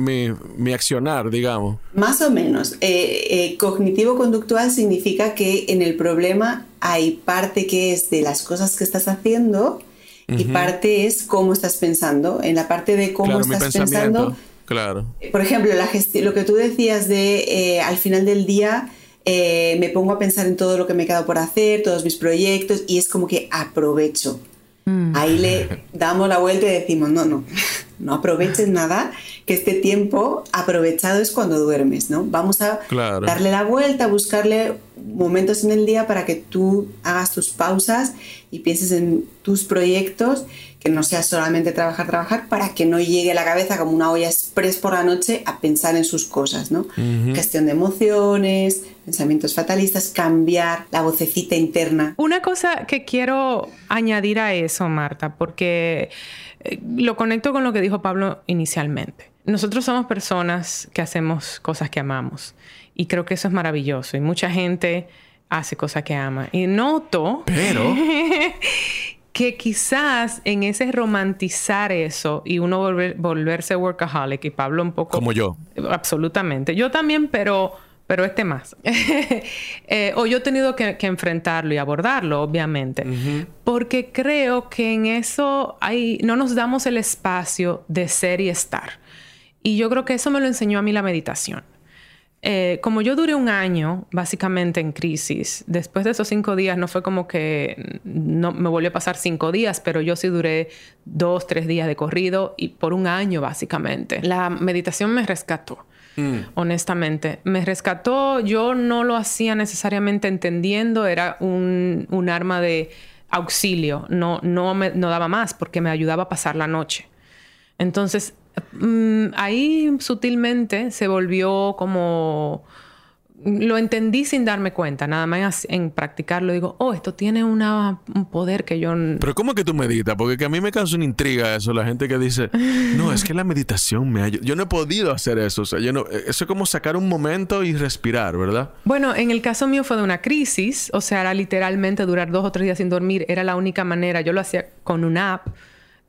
mi, accionar, digamos. Más o menos. Eh, eh, cognitivo conductual significa que en el problema hay parte que es de las cosas que estás haciendo y parte es cómo estás pensando. En la parte de cómo estás pensando. Claro. Por ejemplo, la lo que tú decías de eh, al final del día eh, me pongo a pensar en todo lo que me he quedado por hacer, todos mis proyectos, y es como que aprovecho. Mm. Ahí le damos la vuelta y decimos, no, no, no aproveches nada, que este tiempo aprovechado es cuando duermes, ¿no? Vamos a darle la vuelta, buscarle momentos en el día para que tú hagas tus pausas y pienses en tus proyectos, que no sea solamente trabajar, trabajar, para que no llegue la cabeza como una olla express por la noche a pensar en sus cosas, ¿no? Gestión de emociones, pensamientos fatalistas, cambiar la vocecita interna. Una cosa que quiero añadir a eso, Marta, porque eh, lo conecto con lo que dijo Pablo inicialmente. Nosotros somos personas que hacemos cosas que amamos y creo que eso es maravilloso y mucha gente hace cosas que ama. Y noto Pero... [LAUGHS] que quizás en ese romantizar eso y uno volverse workaholic y Pablo un poco... Como yo. Absolutamente. Yo también, pero pero este más. [LAUGHS] Eh, o yo he tenido que, enfrentarlo y abordarlo, obviamente, porque creo que en eso hay, no nos damos el espacio de ser y estar. Y yo creo que eso me lo enseñó a mí la meditación. Eh, como yo duré un año, básicamente en crisis, después de esos cinco días no fue como que no me volvió a pasar cinco días, pero yo sí duré dos, tres días de corrido y por un año, básicamente. La meditación me rescató mm. honestamente. Me rescató, yo no lo hacía necesariamente entendiendo, era un, un arma de auxilio, no, no, me, no daba más porque me ayudaba a pasar la noche. Entonces, mm, ahí sutilmente se volvió como lo entendí sin darme cuenta, nada más en practicarlo digo, oh, esto tiene una, un poder que yo... Pero ¿cómo que tú meditas? Porque a mí me causa una intriga eso, la gente que dice, no, es que la meditación me ayuda. Yo no he podido hacer eso, o sea, yo no... Eh, eso es como sacar un momento y respirar, ¿verdad? Bueno, en el caso mío fue de una crisis, o sea, era literalmente durar dos o tres días sin dormir, era la única manera, yo lo hacía con una app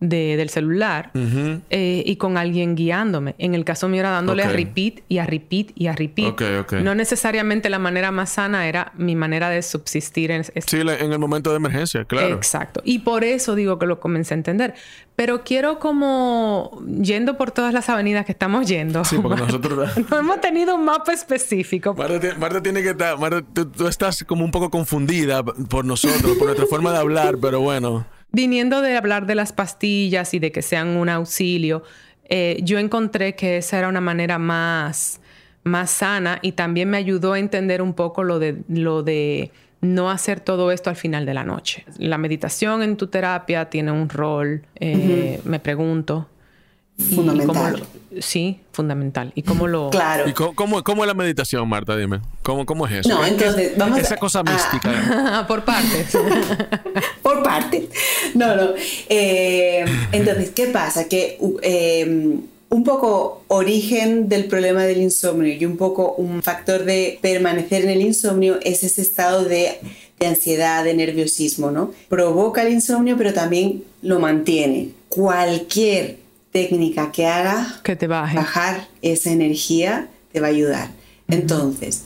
de, del celular eh, y con alguien guiándome. En el caso mío era dándole a repeat y a repeat y a repeat. No necesariamente la manera más sana era mi manera de subsistir en, sí, en el momento de emergencia, claro. Exacto. Y por eso digo que lo comencé a entender. Pero quiero como yendo por todas las avenidas que estamos yendo. Sí, porque [LAUGHS] nosotros... [LAUGHS] no hemos tenido un mapa específico. Marta, tiene que estar... Marta, tú estás como un poco confundida por nosotros, por nuestra forma de hablar, pero bueno viniendo de hablar de las pastillas y de que sean un auxilio, eh, yo encontré que esa era una manera más, más sana y también me ayudó a entender un poco lo de, lo de no hacer todo esto al final de la noche. La meditación en tu terapia tiene un rol, eh, me pregunto. Fundamental. sí, fundamental. ¿Y cómo lo...? Claro. ¿Y cómo, cómo, es la meditación, Marta? Dime. ¿Cómo, cómo es eso? No, entonces, vamos Esa cosa mística. [LAUGHS] Por partes. [LAUGHS] Por partes. No, no. Eh, entonces, ¿qué pasa? Que em, un poco origen del problema del insomnio y un poco un factor de permanecer en el insomnio es ese estado de, de ansiedad, de nerviosismo, ¿no? Provoca el insomnio, pero también lo mantiene. Cualquier técnica que haga que te bajar esa energía te va a ayudar. Entonces,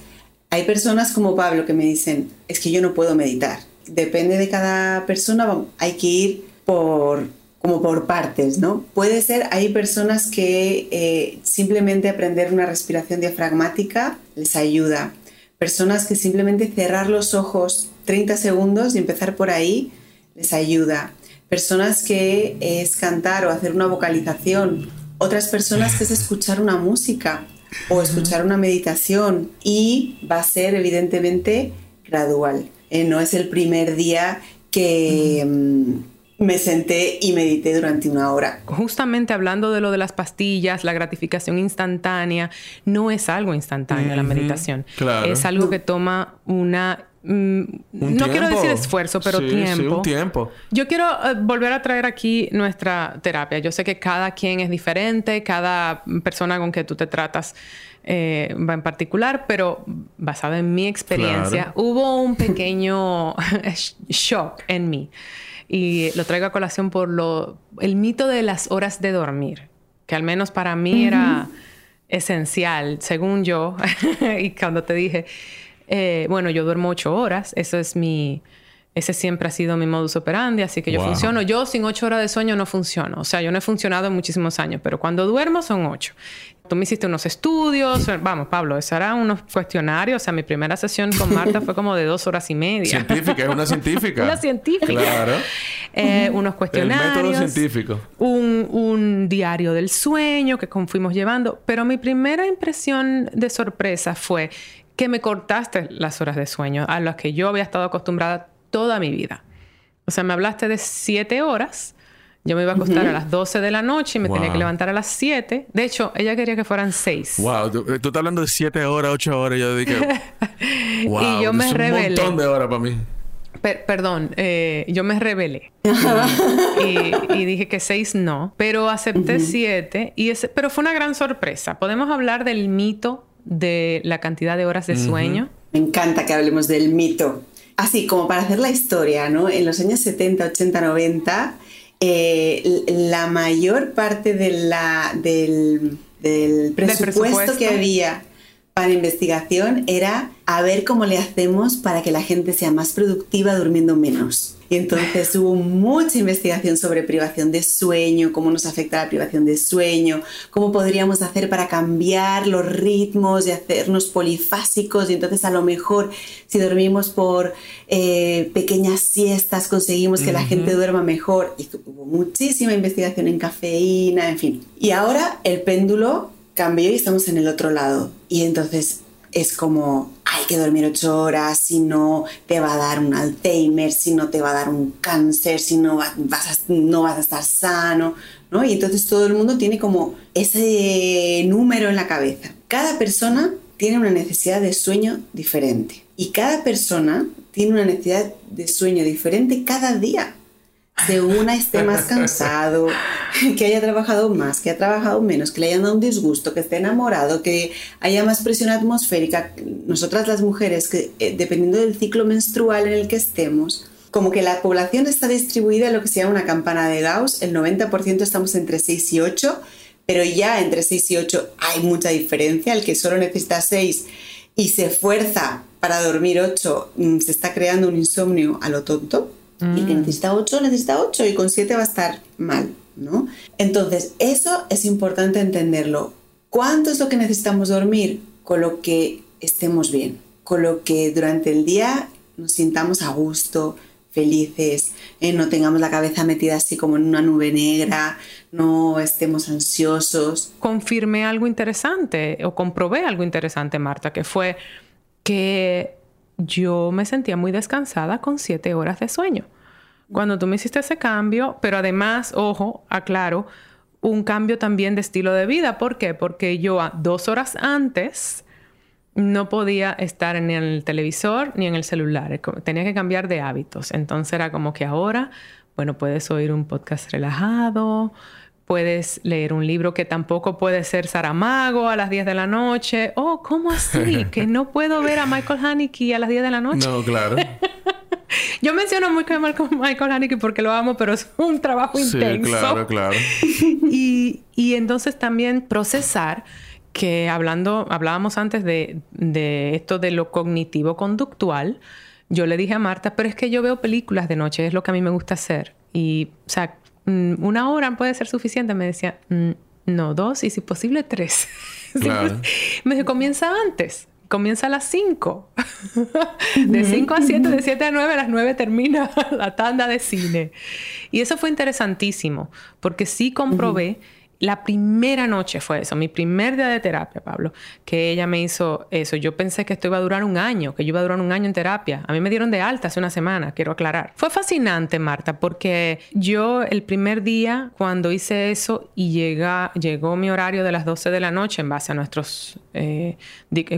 hay personas como Pablo que me dicen, es que yo no puedo meditar. Depende de cada persona, hay que ir por como por partes, ¿no? Puede ser, hay personas que eh, simplemente aprender una respiración diafragmática les ayuda. Personas que simplemente cerrar los ojos 30 segundos y empezar por ahí les ayuda personas que es cantar o hacer una vocalización, otras personas que es escuchar una música o escuchar una meditación y va a ser evidentemente gradual. Eh, no es el primer día que mm, me senté y medité durante una hora. Justamente hablando de lo de las pastillas, la gratificación instantánea, no es algo instantáneo la meditación. Es algo que toma una Mm, no quiero decir esfuerzo, pero tiempo. Sí, un tiempo. Yo quiero eh, volver a traer aquí nuestra terapia. Yo sé que cada quien es diferente, cada persona con que tú te tratas eh, va en particular, pero basado en mi experiencia, hubo un pequeño [LAUGHS] shock en mí. Y lo traigo a colación por lo, el mito de las horas de dormir, que al menos para mí era esencial, según yo, [LAUGHS] y cuando te dije, eh, bueno, yo duermo ocho horas, eso es mi, ese siempre ha sido mi modus operandi, así que yo funciono. Yo sin ocho horas de sueño no funciono. O sea, yo no he funcionado en muchísimos años, pero cuando duermo son ocho. Tú me hiciste unos estudios. Vamos, Pablo, eso era unos cuestionarios. O sea, mi primera sesión con [LAUGHS] Marta fue como de dos horas y media. Científica, es una científica. una científica. Claro. Eh, unos cuestionarios. El método científico. Un, un diario del sueño que fuimos llevando. Pero mi primera impresión de sorpresa fue que me cortaste las horas de sueño a las que yo había estado acostumbrada toda mi vida. O sea, me hablaste de siete horas. Yo me iba a acostar a las 12 de la noche y me tenía que levantar a las 7. De hecho, ella quería que fueran 6. Wow, tú, estás hablando de 7 horas, 8 horas. Yo dije, [LAUGHS] wow, y yo me rebelé. un montón de horas para mí. perdón, eh, yo me rebelé. [LAUGHS] y, dije que 6 no, pero acepté 7. y pero fue una gran sorpresa. Podemos hablar del mito de la cantidad de horas de sueño. Me encanta que hablemos del mito. Así como para hacer la historia, ¿no? En los años 70, 80, 90, la mayor parte de la, del, presupuesto que había para investigación era a ver cómo le hacemos para que la gente sea más productiva durmiendo menos. Y entonces hubo mucha investigación sobre privación de sueño, cómo nos afecta la privación de sueño, cómo podríamos hacer para cambiar los ritmos y hacernos polifásicos. Y entonces a lo mejor si dormimos por eh, pequeñas siestas conseguimos que la gente duerma mejor. Y hubo muchísima investigación en cafeína, en fin. Y ahora el péndulo cambió y estamos en el otro lado. Y entonces es como, hay que dormir ocho horas, si no te va a dar un Alzheimer, si no te va a dar un cáncer, si no vas a, no vas a estar sano, ¿no? Y entonces todo el mundo tiene como ese número en la cabeza. Cada persona tiene una necesidad de sueño diferente y cada persona tiene una necesidad de sueño diferente cada día de una esté más cansado, [LAUGHS] que haya trabajado más, que haya trabajado menos, que le hayan dado un disgusto, que esté enamorado, que haya más presión atmosférica. Nosotras las mujeres, que eh, dependiendo del ciclo menstrual en el que estemos, como que la población está distribuida en lo que se llama una campana de Gauss, el 90% estamos entre 6 y 8, pero ya entre 6 y 8 hay mucha diferencia, el que solo necesita 6 y se esfuerza para dormir 8 mm, se está creando un insomnio a lo tonto y que mm. necesita 8, necesita 8 y con 7 va a estar mal, ¿no? Entonces, eso es importante entenderlo. ¿Cuánto es lo que necesitamos dormir? Con lo que estemos bien, con lo que durante el día nos sintamos a gusto, felices, eh, no tengamos la cabeza metida así como en una nube negra, no estemos ansiosos. Confirmé algo interesante o comprobé algo interesante, Marta, que fue que yo me sentía muy descansada con siete horas de sueño. Cuando tú me hiciste ese cambio, pero además, ojo, aclaro, un cambio también de estilo de vida. ¿Por qué? Porque yo a dos horas antes no podía estar ni en el televisor ni en el celular. Tenía que cambiar de hábitos. Entonces era como que ahora, bueno, puedes oír un podcast relajado, puedes leer un libro que tampoco puede ser Saramago a las 10 de la noche. Oh, ¿cómo así? [LAUGHS] que no puedo ver a Michael Haneke a las 10 de la noche. No, claro. [LAUGHS] Yo menciono mucho a Michael Haneke porque lo amo, pero es un trabajo sí, Claro, claro. [LAUGHS] y, y entonces también procesar que hablando, hablábamos antes de, de esto de lo cognitivo conductual, yo le dije a Marta, pero es que yo veo películas de noche, es lo que a mí me gusta hacer. Y, o sea, Mm, una hora puede ser suficiente. Me decía, mm, no, dos y si posible tres. [LAUGHS] [LAUGHS] me dijo, comienza antes. Comienza a las cinco. [LAUGHS] de cinco a siete, de siete a nueve, a las nueve termina la tanda de cine. Y eso fue interesantísimo, porque sí comprobé la primera noche fue eso, mi primer día de terapia, Pablo, que ella me hizo eso. Yo pensé que esto iba a durar un año, que yo iba a durar un año en terapia. A mí me dieron de alta hace una semana, quiero aclarar. Fue fascinante, Marta, porque yo el primer día, cuando hice eso y llega, llegó mi horario de las 12 de la noche en base a nuestros eh,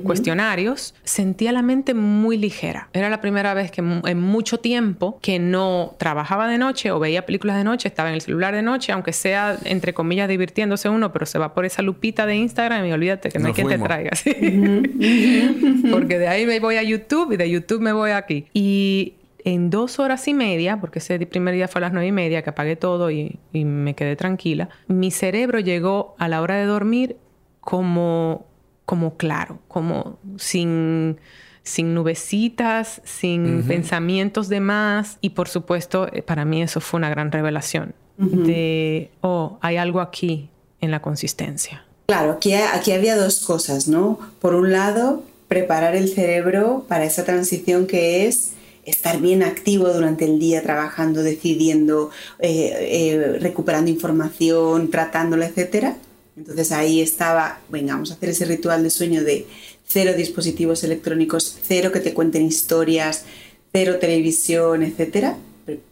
cuestionarios, sentía la mente muy ligera. Era la primera vez que en mucho tiempo que no trabajaba de noche o veía películas de noche, estaba en el celular de noche, aunque sea entre comillas divertido uno, pero se va por esa lupita de Instagram y olvídate que no, hay quien te traiga. [LAUGHS] porque de ahí me voy a YouTube y de YouTube me voy aquí. Y en dos horas y media, porque ese primer día fue a las nueve y media, que apagué todo y, me quedé tranquila, mi cerebro llegó a la hora de dormir como, como claro, como sin sin nubecitas, sin pensamientos de más. Y por supuesto, eh, para mí eso fue una gran revelación de, oh, hay algo aquí en la consistencia. Claro, aquí, aquí había dos cosas, ¿no? Por un lado, preparar el cerebro para esa transición que es estar bien activo durante el día, trabajando, decidiendo, eh, eh, recuperando información, tratándola, etc. Entonces ahí estaba, venga, vamos a hacer ese ritual de sueño de cero dispositivos electrónicos, cero que te cuenten historias, cero televisión, etc.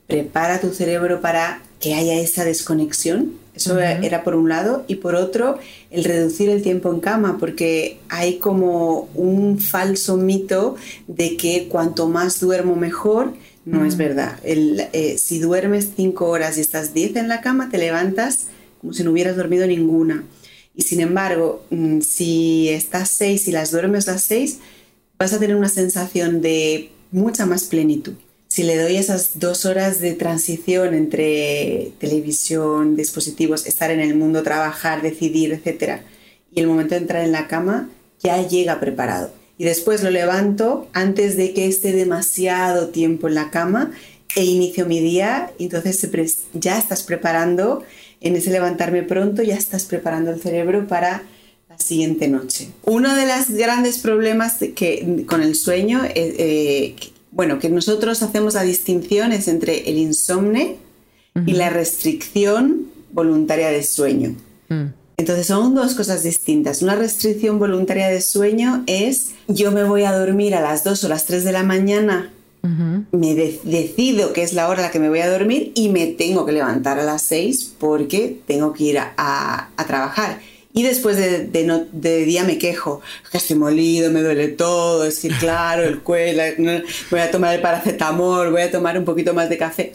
Prepara tu cerebro para que haya esa desconexión. Eso era por un lado. Y por otro, el reducir el tiempo en cama, porque hay como un falso mito de que cuanto más duermo mejor. No es verdad. Eh, si duermes cinco horas y estás diez en la cama, te levantas como si no hubieras dormido ninguna. Y sin embargo, mm, si estás seis y las duermes las seis, vas a tener una sensación de mucha más plenitud si le doy esas dos horas de transición entre televisión, dispositivos, estar en el mundo, trabajar, decidir, etc., y el momento de entrar en la cama, ya llega preparado. Y después lo levanto antes de que esté demasiado tiempo en la cama e inicio mi día, entonces ya estás preparando, en ese levantarme pronto, ya estás preparando el cerebro para la siguiente noche. Uno de los grandes problemas que, con el sueño, es eh, bueno, que nosotros hacemos la distinción es entre el insomne y la restricción voluntaria del sueño. Mm. Entonces son dos cosas distintas. Una restricción voluntaria de sueño es yo me voy a dormir a las 2 o las 3 de la mañana, me decido que es la hora a la que me voy a dormir y me tengo que levantar a las 6 porque tengo que ir a, trabajar. Y después de, día me quejo, que estoy molido, me duele todo, es que claro, el cuello, voy a tomar el paracetamol, voy a tomar un poquito más de café.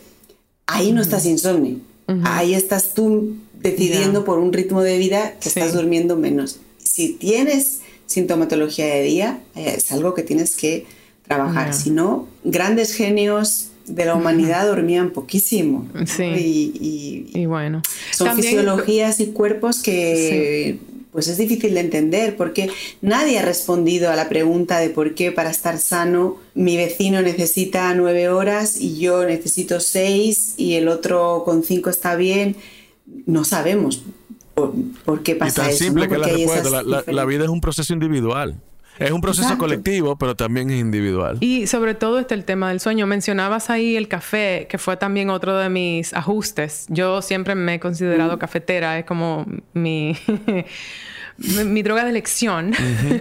Ahí no estás insomnio. Ahí estás tú decidiendo por un ritmo de vida que estás durmiendo menos. Si tienes sintomatología de día, eh, es algo que tienes que trabajar. Si no, grandes genios de la humanidad dormían poquísimo. Sí. Y, bueno. Son fisiologías y cuerpos que pues es difícil de entender porque nadie ha respondido a la pregunta de por qué para estar sano mi vecino necesita nueve horas y yo necesito seis y el otro con cinco está bien. No sabemos por, qué pasa y tan simple que la respuesta. la vida es un proceso individual. Es un proceso colectivo, pero también es individual. Y sobre todo está el tema del sueño. Mencionabas ahí el café, que fue también otro de mis ajustes. Yo siempre me he considerado mm. cafetera, es como mi... [LAUGHS] mi, droga de elección.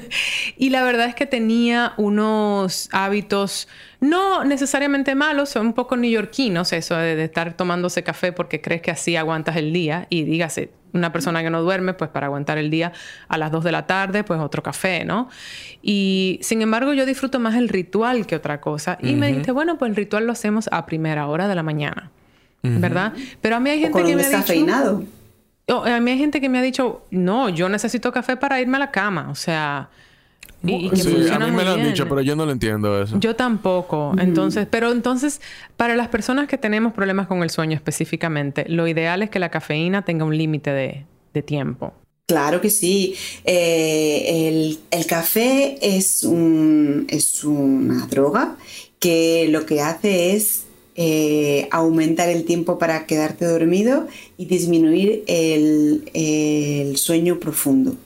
[LAUGHS] y la verdad es que tenía unos hábitos no necesariamente malos, son un poco neoyorquinos eso de, de, estar tomándose café porque crees que así aguantas el día y dígase, una persona que no duerme, pues para aguantar el día a las 2 de la tarde, pues otro café, ¿no? Y sin embargo yo disfruto más el ritual que otra cosa. Y me dijiste, bueno, pues el ritual lo hacemos a primera hora de la mañana, ¿verdad? Pero a mí hay gente que me ha dicho... Oh, a mí hay gente que me ha dicho, no, yo necesito café para irme a la cama. O sea, y, sí, a mí me lo han dicho, pero yo no lo entiendo eso. Yo tampoco. Entonces, pero entonces, para las personas que tenemos problemas con el sueño específicamente, lo ideal es que la cafeína tenga un límite de, tiempo. Claro que sí. Eh, el, café es, un, es una droga que lo que hace es eh, aumentar el tiempo para quedarte dormido y disminuir el, el sueño profundo.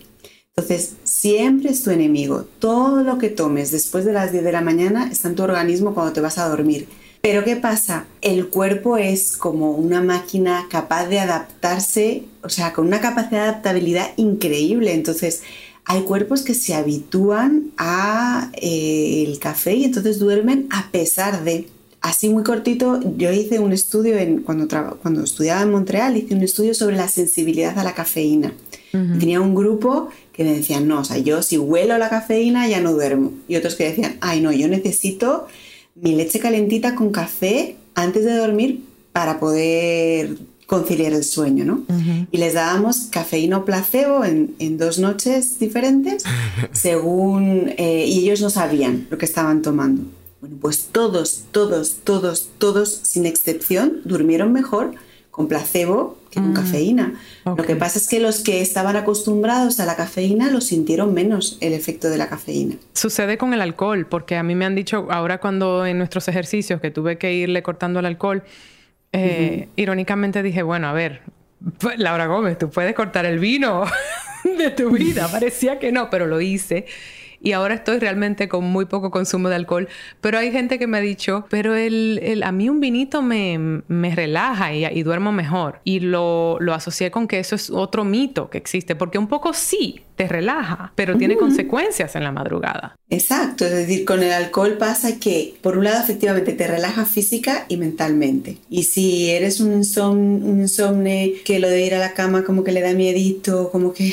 Entonces, siempre es tu enemigo. Todo lo que tomes después de las 10 de la mañana está en tu organismo cuando te vas a dormir. Pero ¿qué pasa? El cuerpo es como una máquina capaz de adaptarse, o sea, con una capacidad de adaptabilidad increíble. Entonces, hay cuerpos que se habitúan a eh, café y entonces duermen a pesar de. Así muy cortito, yo hice un estudio en, cuando, cuando estudiaba en Montreal, hice un estudio sobre la sensibilidad a la cafeína. Tenía un grupo que me decían, no, o sea, yo si huelo la cafeína ya no duermo. Y otros que decían, ay, no, yo necesito mi leche calentita con café antes de dormir para poder conciliar el sueño, ¿no? Y les dábamos cafeína o placebo en, dos noches diferentes, [LAUGHS] según... Eh, y ellos no sabían lo que estaban tomando. Bueno, pues todos, todos, todos, todos, sin excepción, durmieron mejor con placebo que con mm. cafeína. Lo que pasa es que los que estaban acostumbrados a la cafeína lo sintieron menos el efecto de la cafeína. Sucede con el alcohol, porque a mí me han dicho ahora cuando en nuestros ejercicios que tuve que irle cortando el alcohol, eh, irónicamente dije, bueno, a ver, pues, Laura Gómez, tú puedes cortar el vino [LAUGHS] de tu vida. [LAUGHS] Parecía que no, pero lo hice y ahora estoy realmente con muy poco consumo de alcohol. Pero hay gente que me ha dicho, pero el, el a mí un vinito me, me relaja y, y, duermo mejor. Y lo, lo asocié con que eso es otro mito que existe, porque un poco sí te relaja, pero tiene consecuencias en la madrugada. Exacto, es decir, con el alcohol pasa que, por un lado, efectivamente te relaja física y mentalmente. Y si eres un, un insomne que lo de ir a la cama como que le da miedito, como que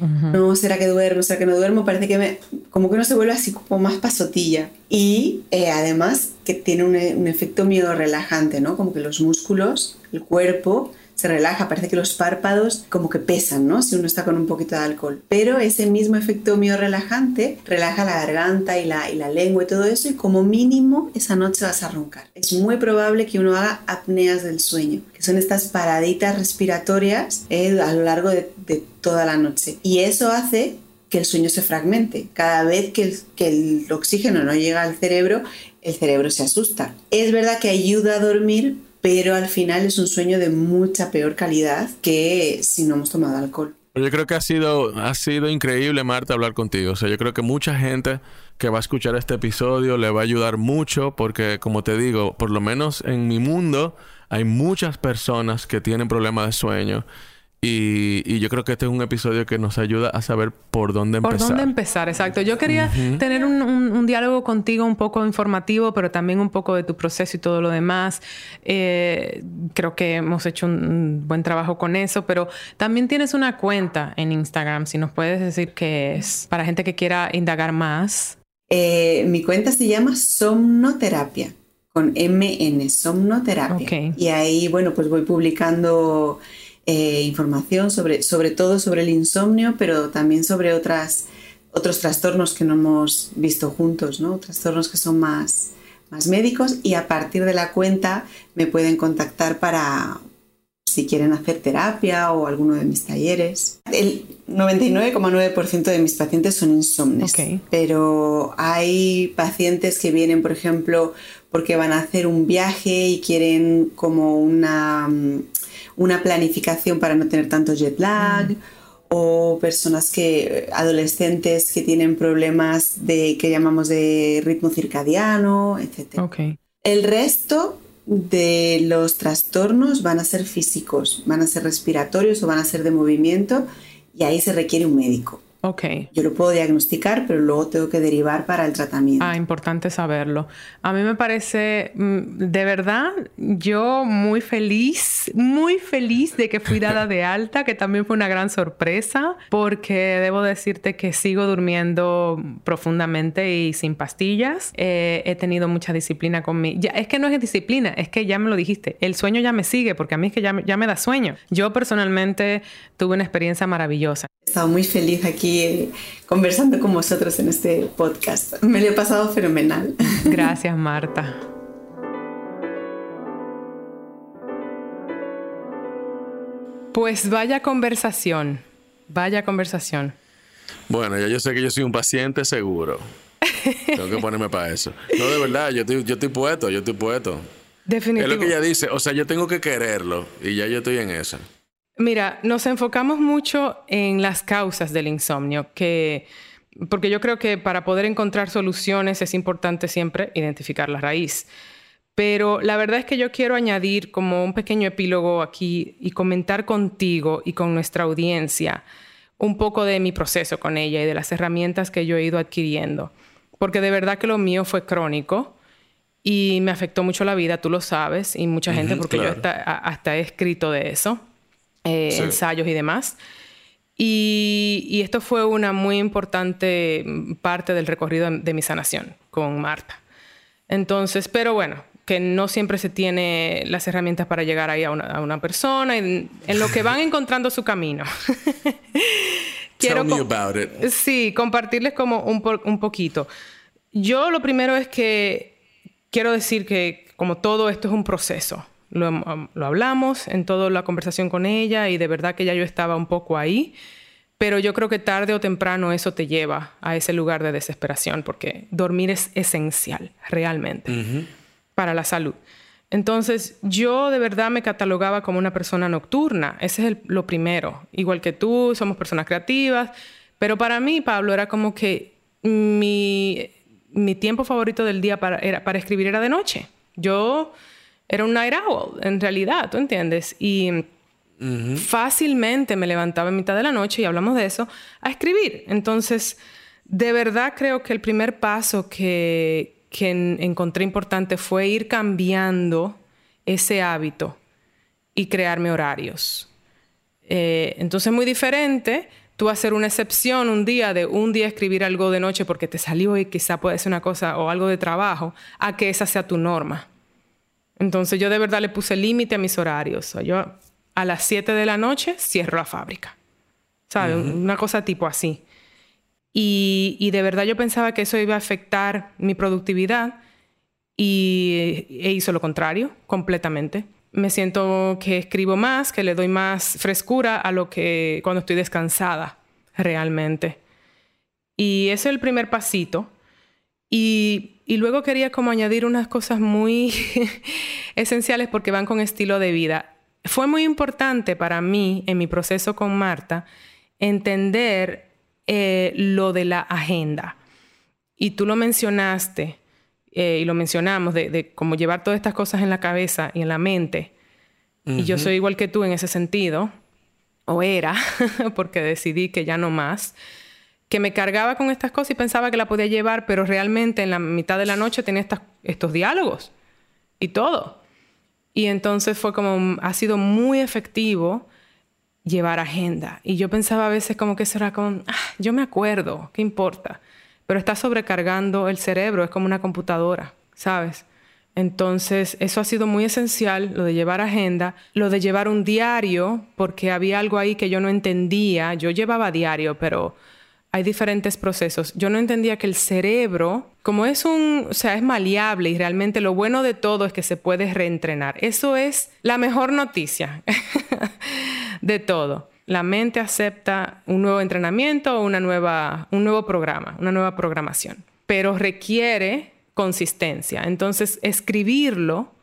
no, ¿será que duermo? ¿Será que no duermo? Parece que me, como que no se vuelve así como más pasotilla. Y eh, además que tiene un, un efecto miedo relajante, ¿no? Como que los músculos, el cuerpo se relaja, parece que los párpados como que pesan, ¿no? Si uno está con un poquito de alcohol. Pero ese mismo efecto mío relajante relaja la garganta y la, y la lengua y todo eso y como mínimo esa noche vas a roncar. Es muy probable que uno haga apneas del sueño, que son estas paraditas respiratorias eh, a lo largo de, de toda la noche. Y eso hace que el sueño se fragmente. Cada vez que el, que el, oxígeno no llega al cerebro, el cerebro se asusta. Es verdad que ayuda a dormir, pero al final es un sueño de mucha peor calidad que si no hemos tomado alcohol. Yo creo que ha sido, ha sido increíble, Marta, hablar contigo. O sea, yo creo que mucha gente que va a escuchar este episodio le va a ayudar mucho porque, como te digo, por lo menos en mi mundo hay muchas personas que tienen problemas de sueño Y, yo creo que este es un episodio que nos ayuda a saber por dónde empezar. Por dónde empezar, exacto. Yo quería tener un, diálogo contigo un poco informativo, pero también un poco de tu proceso y todo lo demás. Eh, creo que hemos hecho un, buen trabajo con eso, pero también tienes una cuenta en Instagram, si nos puedes decir qué es, para gente que quiera indagar más. Eh, mi cuenta se llama Somnoterapia, con MN, Somnoterapia. Y ahí, bueno, pues voy publicando eh, información sobre, sobre todo sobre el insomnio, pero también sobre otras, otros trastornos que no hemos visto juntos, ¿no? Trastornos que son más, más médicos y a partir de la cuenta me pueden contactar para si quieren hacer terapia o alguno de mis talleres. El 99,9% de mis pacientes son insomnes, pero hay pacientes que vienen, por ejemplo, porque van a hacer un viaje y quieren como una una planificación para no tener tanto jet lag. Mm. o personas que adolescentes que tienen problemas de que llamamos de ritmo circadiano, etc. El resto de los trastornos van a ser físicos, van a ser respiratorios o van a ser de movimiento y ahí se requiere un médico. Ok. Yo lo puedo diagnosticar, pero luego tengo que derivar para el tratamiento. Ah, importante saberlo. A mí me parece, mm, de verdad, yo muy feliz, muy feliz de que fui dada de alta, que también fue una gran sorpresa, porque debo decirte que sigo durmiendo profundamente y sin pastillas. Eh, he tenido mucha disciplina con. Ya, es que no es disciplina, es que ya me lo dijiste. El sueño ya me sigue, porque a mí es que ya, ya me da sueño. Yo personalmente tuve una experiencia maravillosa. He estado muy feliz aquí eh, conversando con vosotros en este podcast. Me lo he pasado fenomenal. [LAUGHS] Gracias, Marta. Pues vaya conversación, vaya conversación. Bueno, ya yo sé que yo soy un paciente seguro. Tengo que ponerme para eso. No, de verdad, yo estoy, yo estoy puesto, yo estoy puesto. Definitivamente. Es lo que ella dice, o sea, yo tengo que quererlo y ya yo estoy en eso. Mira, nos enfocamos mucho en las causas del insomnio, que porque yo creo que para poder encontrar soluciones es importante siempre identificar la raíz. Pero la verdad es que yo quiero añadir como un pequeño epílogo aquí y comentar contigo y con nuestra audiencia un poco de mi proceso con ella y de las herramientas que yo he ido adquiriendo. Porque de verdad que lo mío fue crónico y me afectó mucho la vida, tú lo sabes, y mucha gente, porque yo hasta he escrito de eso. Eh, ensayos y demás. Y, esto fue una muy importante parte del recorrido de, mi sanación con Marta. Entonces, pero bueno, que no siempre se tiene las herramientas para llegar ahí a una, persona, en, en, lo que van [LAUGHS] encontrando su camino. [LAUGHS] Quiero Tell me about it. Sí, compartirles como un, un poquito. Yo lo primero es que quiero decir que como todo esto es un proceso. Lo, hablamos en toda la conversación con ella y de verdad que ya yo estaba un poco ahí. Pero yo creo que tarde o temprano eso te lleva a ese lugar de desesperación porque dormir es esencial realmente para la salud. Entonces yo de verdad me catalogaba como una persona nocturna. Ese es lo primero. Igual que tú, somos personas creativas. Pero para mí, Pablo, era como que mi, mi tiempo favorito del día para, era, para escribir era de noche. Yo era un night owl, en realidad, ¿tú entiendes? Y fácilmente me levantaba en mitad de la noche, y hablamos de eso, a escribir. Entonces, de verdad creo que el primer paso que, encontré importante fue ir cambiando ese hábito y crearme horarios. Eh, entonces, muy diferente tú hacer una excepción un día de un día escribir algo de noche porque te salió y quizá puede ser una cosa o algo de trabajo, a que esa sea tu norma. Entonces yo de verdad le puse límite a mis horarios. yo a las 7 de la noche cierro la fábrica. ¿Sabes? Una cosa tipo así. Y, de verdad yo pensaba que eso iba a afectar mi productividad y e hizo lo contrario completamente. Me siento que escribo más, que le doy más frescura a lo que cuando estoy descansada realmente. Y ese es el primer pasito. Y y luego quería como añadir unas cosas muy [LAUGHS] esenciales porque van con estilo de vida. Fue muy importante para mí en mi proceso con Marta entender eh, lo de la agenda. Y tú lo mencionaste eh, y lo mencionamos de, cómo llevar todas estas cosas en la cabeza y en la mente. Y yo soy igual que tú en ese sentido. o era, [LAUGHS] porque decidí que ya no más, que me cargaba con estas cosas y pensaba que la podía llevar, pero realmente en la mitad de la noche tenía estos diálogos y todo. Y entonces fue como, ha sido muy efectivo llevar agenda. Y yo pensaba a veces como que eso era como, ah, yo me acuerdo, ¿qué importa? Pero está sobrecargando el cerebro, es como una computadora, ¿sabes? Entonces, eso ha sido muy esencial, lo de llevar agenda, lo de llevar un diario, porque había algo ahí que yo no entendía. Yo llevaba diario, pero hay diferentes procesos. Yo no entendía que el cerebro, como es un, o sea, es maleable y realmente lo bueno de todo es que se puede reentrenar. Eso es la mejor noticia [LAUGHS] de todo. La mente acepta un nuevo entrenamiento o una nueva, un nuevo programa, una nueva programación, pero requiere consistencia. Entonces, escribirlo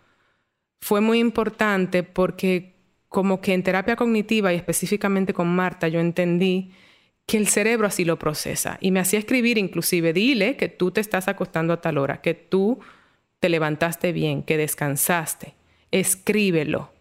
fue muy importante porque como que en terapia cognitiva y específicamente con Marta yo entendí que el cerebro así lo procesa y me hacía escribir inclusive, dile que tú te estás acostando a tal hora, que tú te levantaste bien, que descansaste, escríbelo,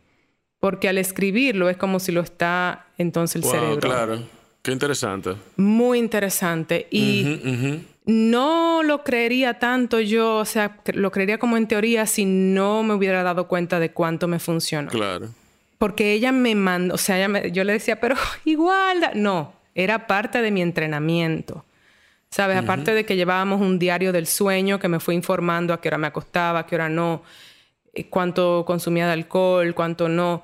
porque al escribirlo es como si lo está entonces el cerebro. Claro, qué interesante. Muy interesante y no lo creería tanto yo, o sea, lo creería como en teoría si no me hubiera dado cuenta de cuánto me funcionó. Claro. Porque ella me mandó, o sea, yo le decía, pero [LAUGHS] igual, no, era parte de mi entrenamiento. ¿Sabes? Aparte de que llevábamos un diario del sueño que me fue informando a qué hora me acostaba, a qué hora no, eh, cuánto consumía de alcohol, cuánto no.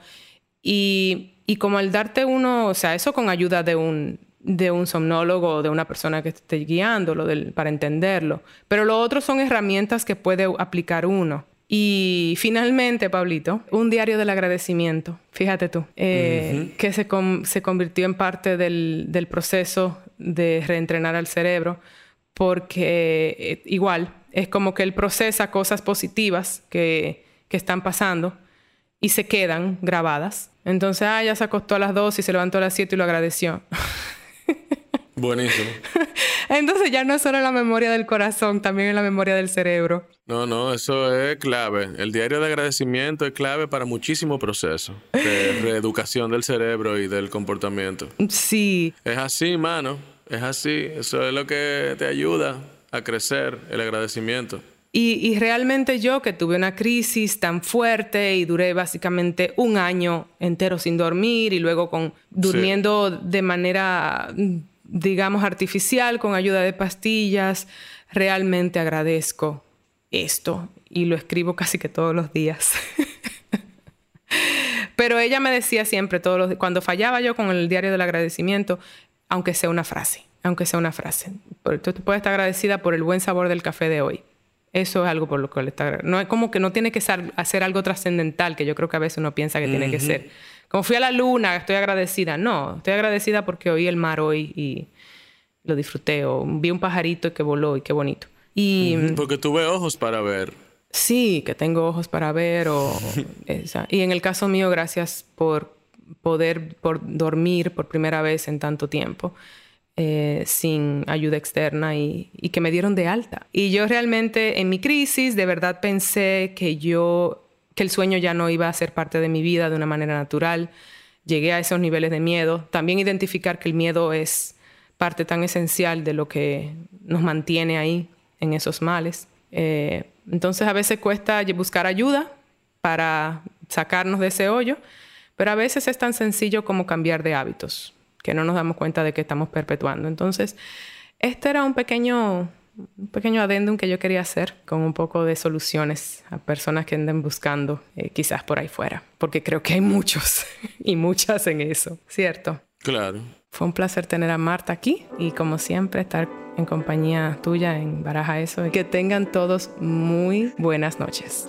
Y, y como al darte uno, o sea, eso con ayuda de un, de un somnólogo o de una persona que esté guiando del, para entenderlo. Pero lo otro son herramientas que puede aplicar uno. Y finalmente, Pablito, un diario del agradecimiento, fíjate tú, eh, que se, se, convirtió en parte del, del, proceso de reentrenar al cerebro, porque eh, igual es como que él procesa cosas positivas que, que están pasando y se quedan grabadas. Entonces, ah, ya se acostó a las 2 y se levantó a las 7 y lo agradeció. [LAUGHS] Buenísimo. [LAUGHS] Entonces ya no es solo la memoria del corazón, también es la memoria del cerebro. No, no, eso es clave. El diario de agradecimiento es clave para muchísimos procesos de [LAUGHS] reeducación del cerebro y del comportamiento. Sí. Es así, mano. Es así. Eso es lo que te ayuda a crecer, el agradecimiento. Y, realmente yo que tuve una crisis tan fuerte y duré básicamente un año entero sin dormir y luego con durmiendo de manera digamos, artificial con ayuda de pastillas. Realmente agradezco esto y lo escribo casi que todos los días. [LAUGHS] Pero ella me decía siempre, todos los, cuando fallaba yo con el diario del agradecimiento, aunque sea una frase, aunque sea una frase. Tú puedes estar agradecida por el buen sabor del café de hoy. Eso es algo por lo que le está... No es como que no tiene que ser, hacer algo trascendental, que yo creo que a veces uno piensa que tiene que ser. Como fui a la luna, estoy agradecida. No, estoy agradecida porque oí el mar hoy y lo disfruté. O vi un pajarito que voló y qué bonito. Y, Porque tuve ojos para ver. Sí, que tengo ojos para ver. O [LAUGHS] Y en el caso mío, gracias por poder por dormir por primera vez en tanto tiempo. Eh, sin ayuda externa y, y, que me dieron de alta. Y yo realmente en mi crisis de verdad pensé que yo que el sueño ya no iba a ser parte de mi vida de una manera natural. Llegué a esos niveles de miedo. También identificar que el miedo es parte tan esencial de lo que nos mantiene ahí en esos males. Eh, entonces a veces cuesta buscar ayuda para sacarnos de ese hoyo, pero a veces es tan sencillo como cambiar de hábitos, que no nos damos cuenta de que estamos perpetuando. Entonces, este era un pequeño un pequeño adendum que yo quería hacer con un poco de soluciones a personas que anden buscando eh, quizás por ahí fuera, porque creo que hay muchos [LAUGHS] y muchas en eso, ¿cierto? Claro. Fue un placer tener a Marta aquí y como siempre estar en compañía tuya en Baraja Eso y que tengan todos muy buenas noches.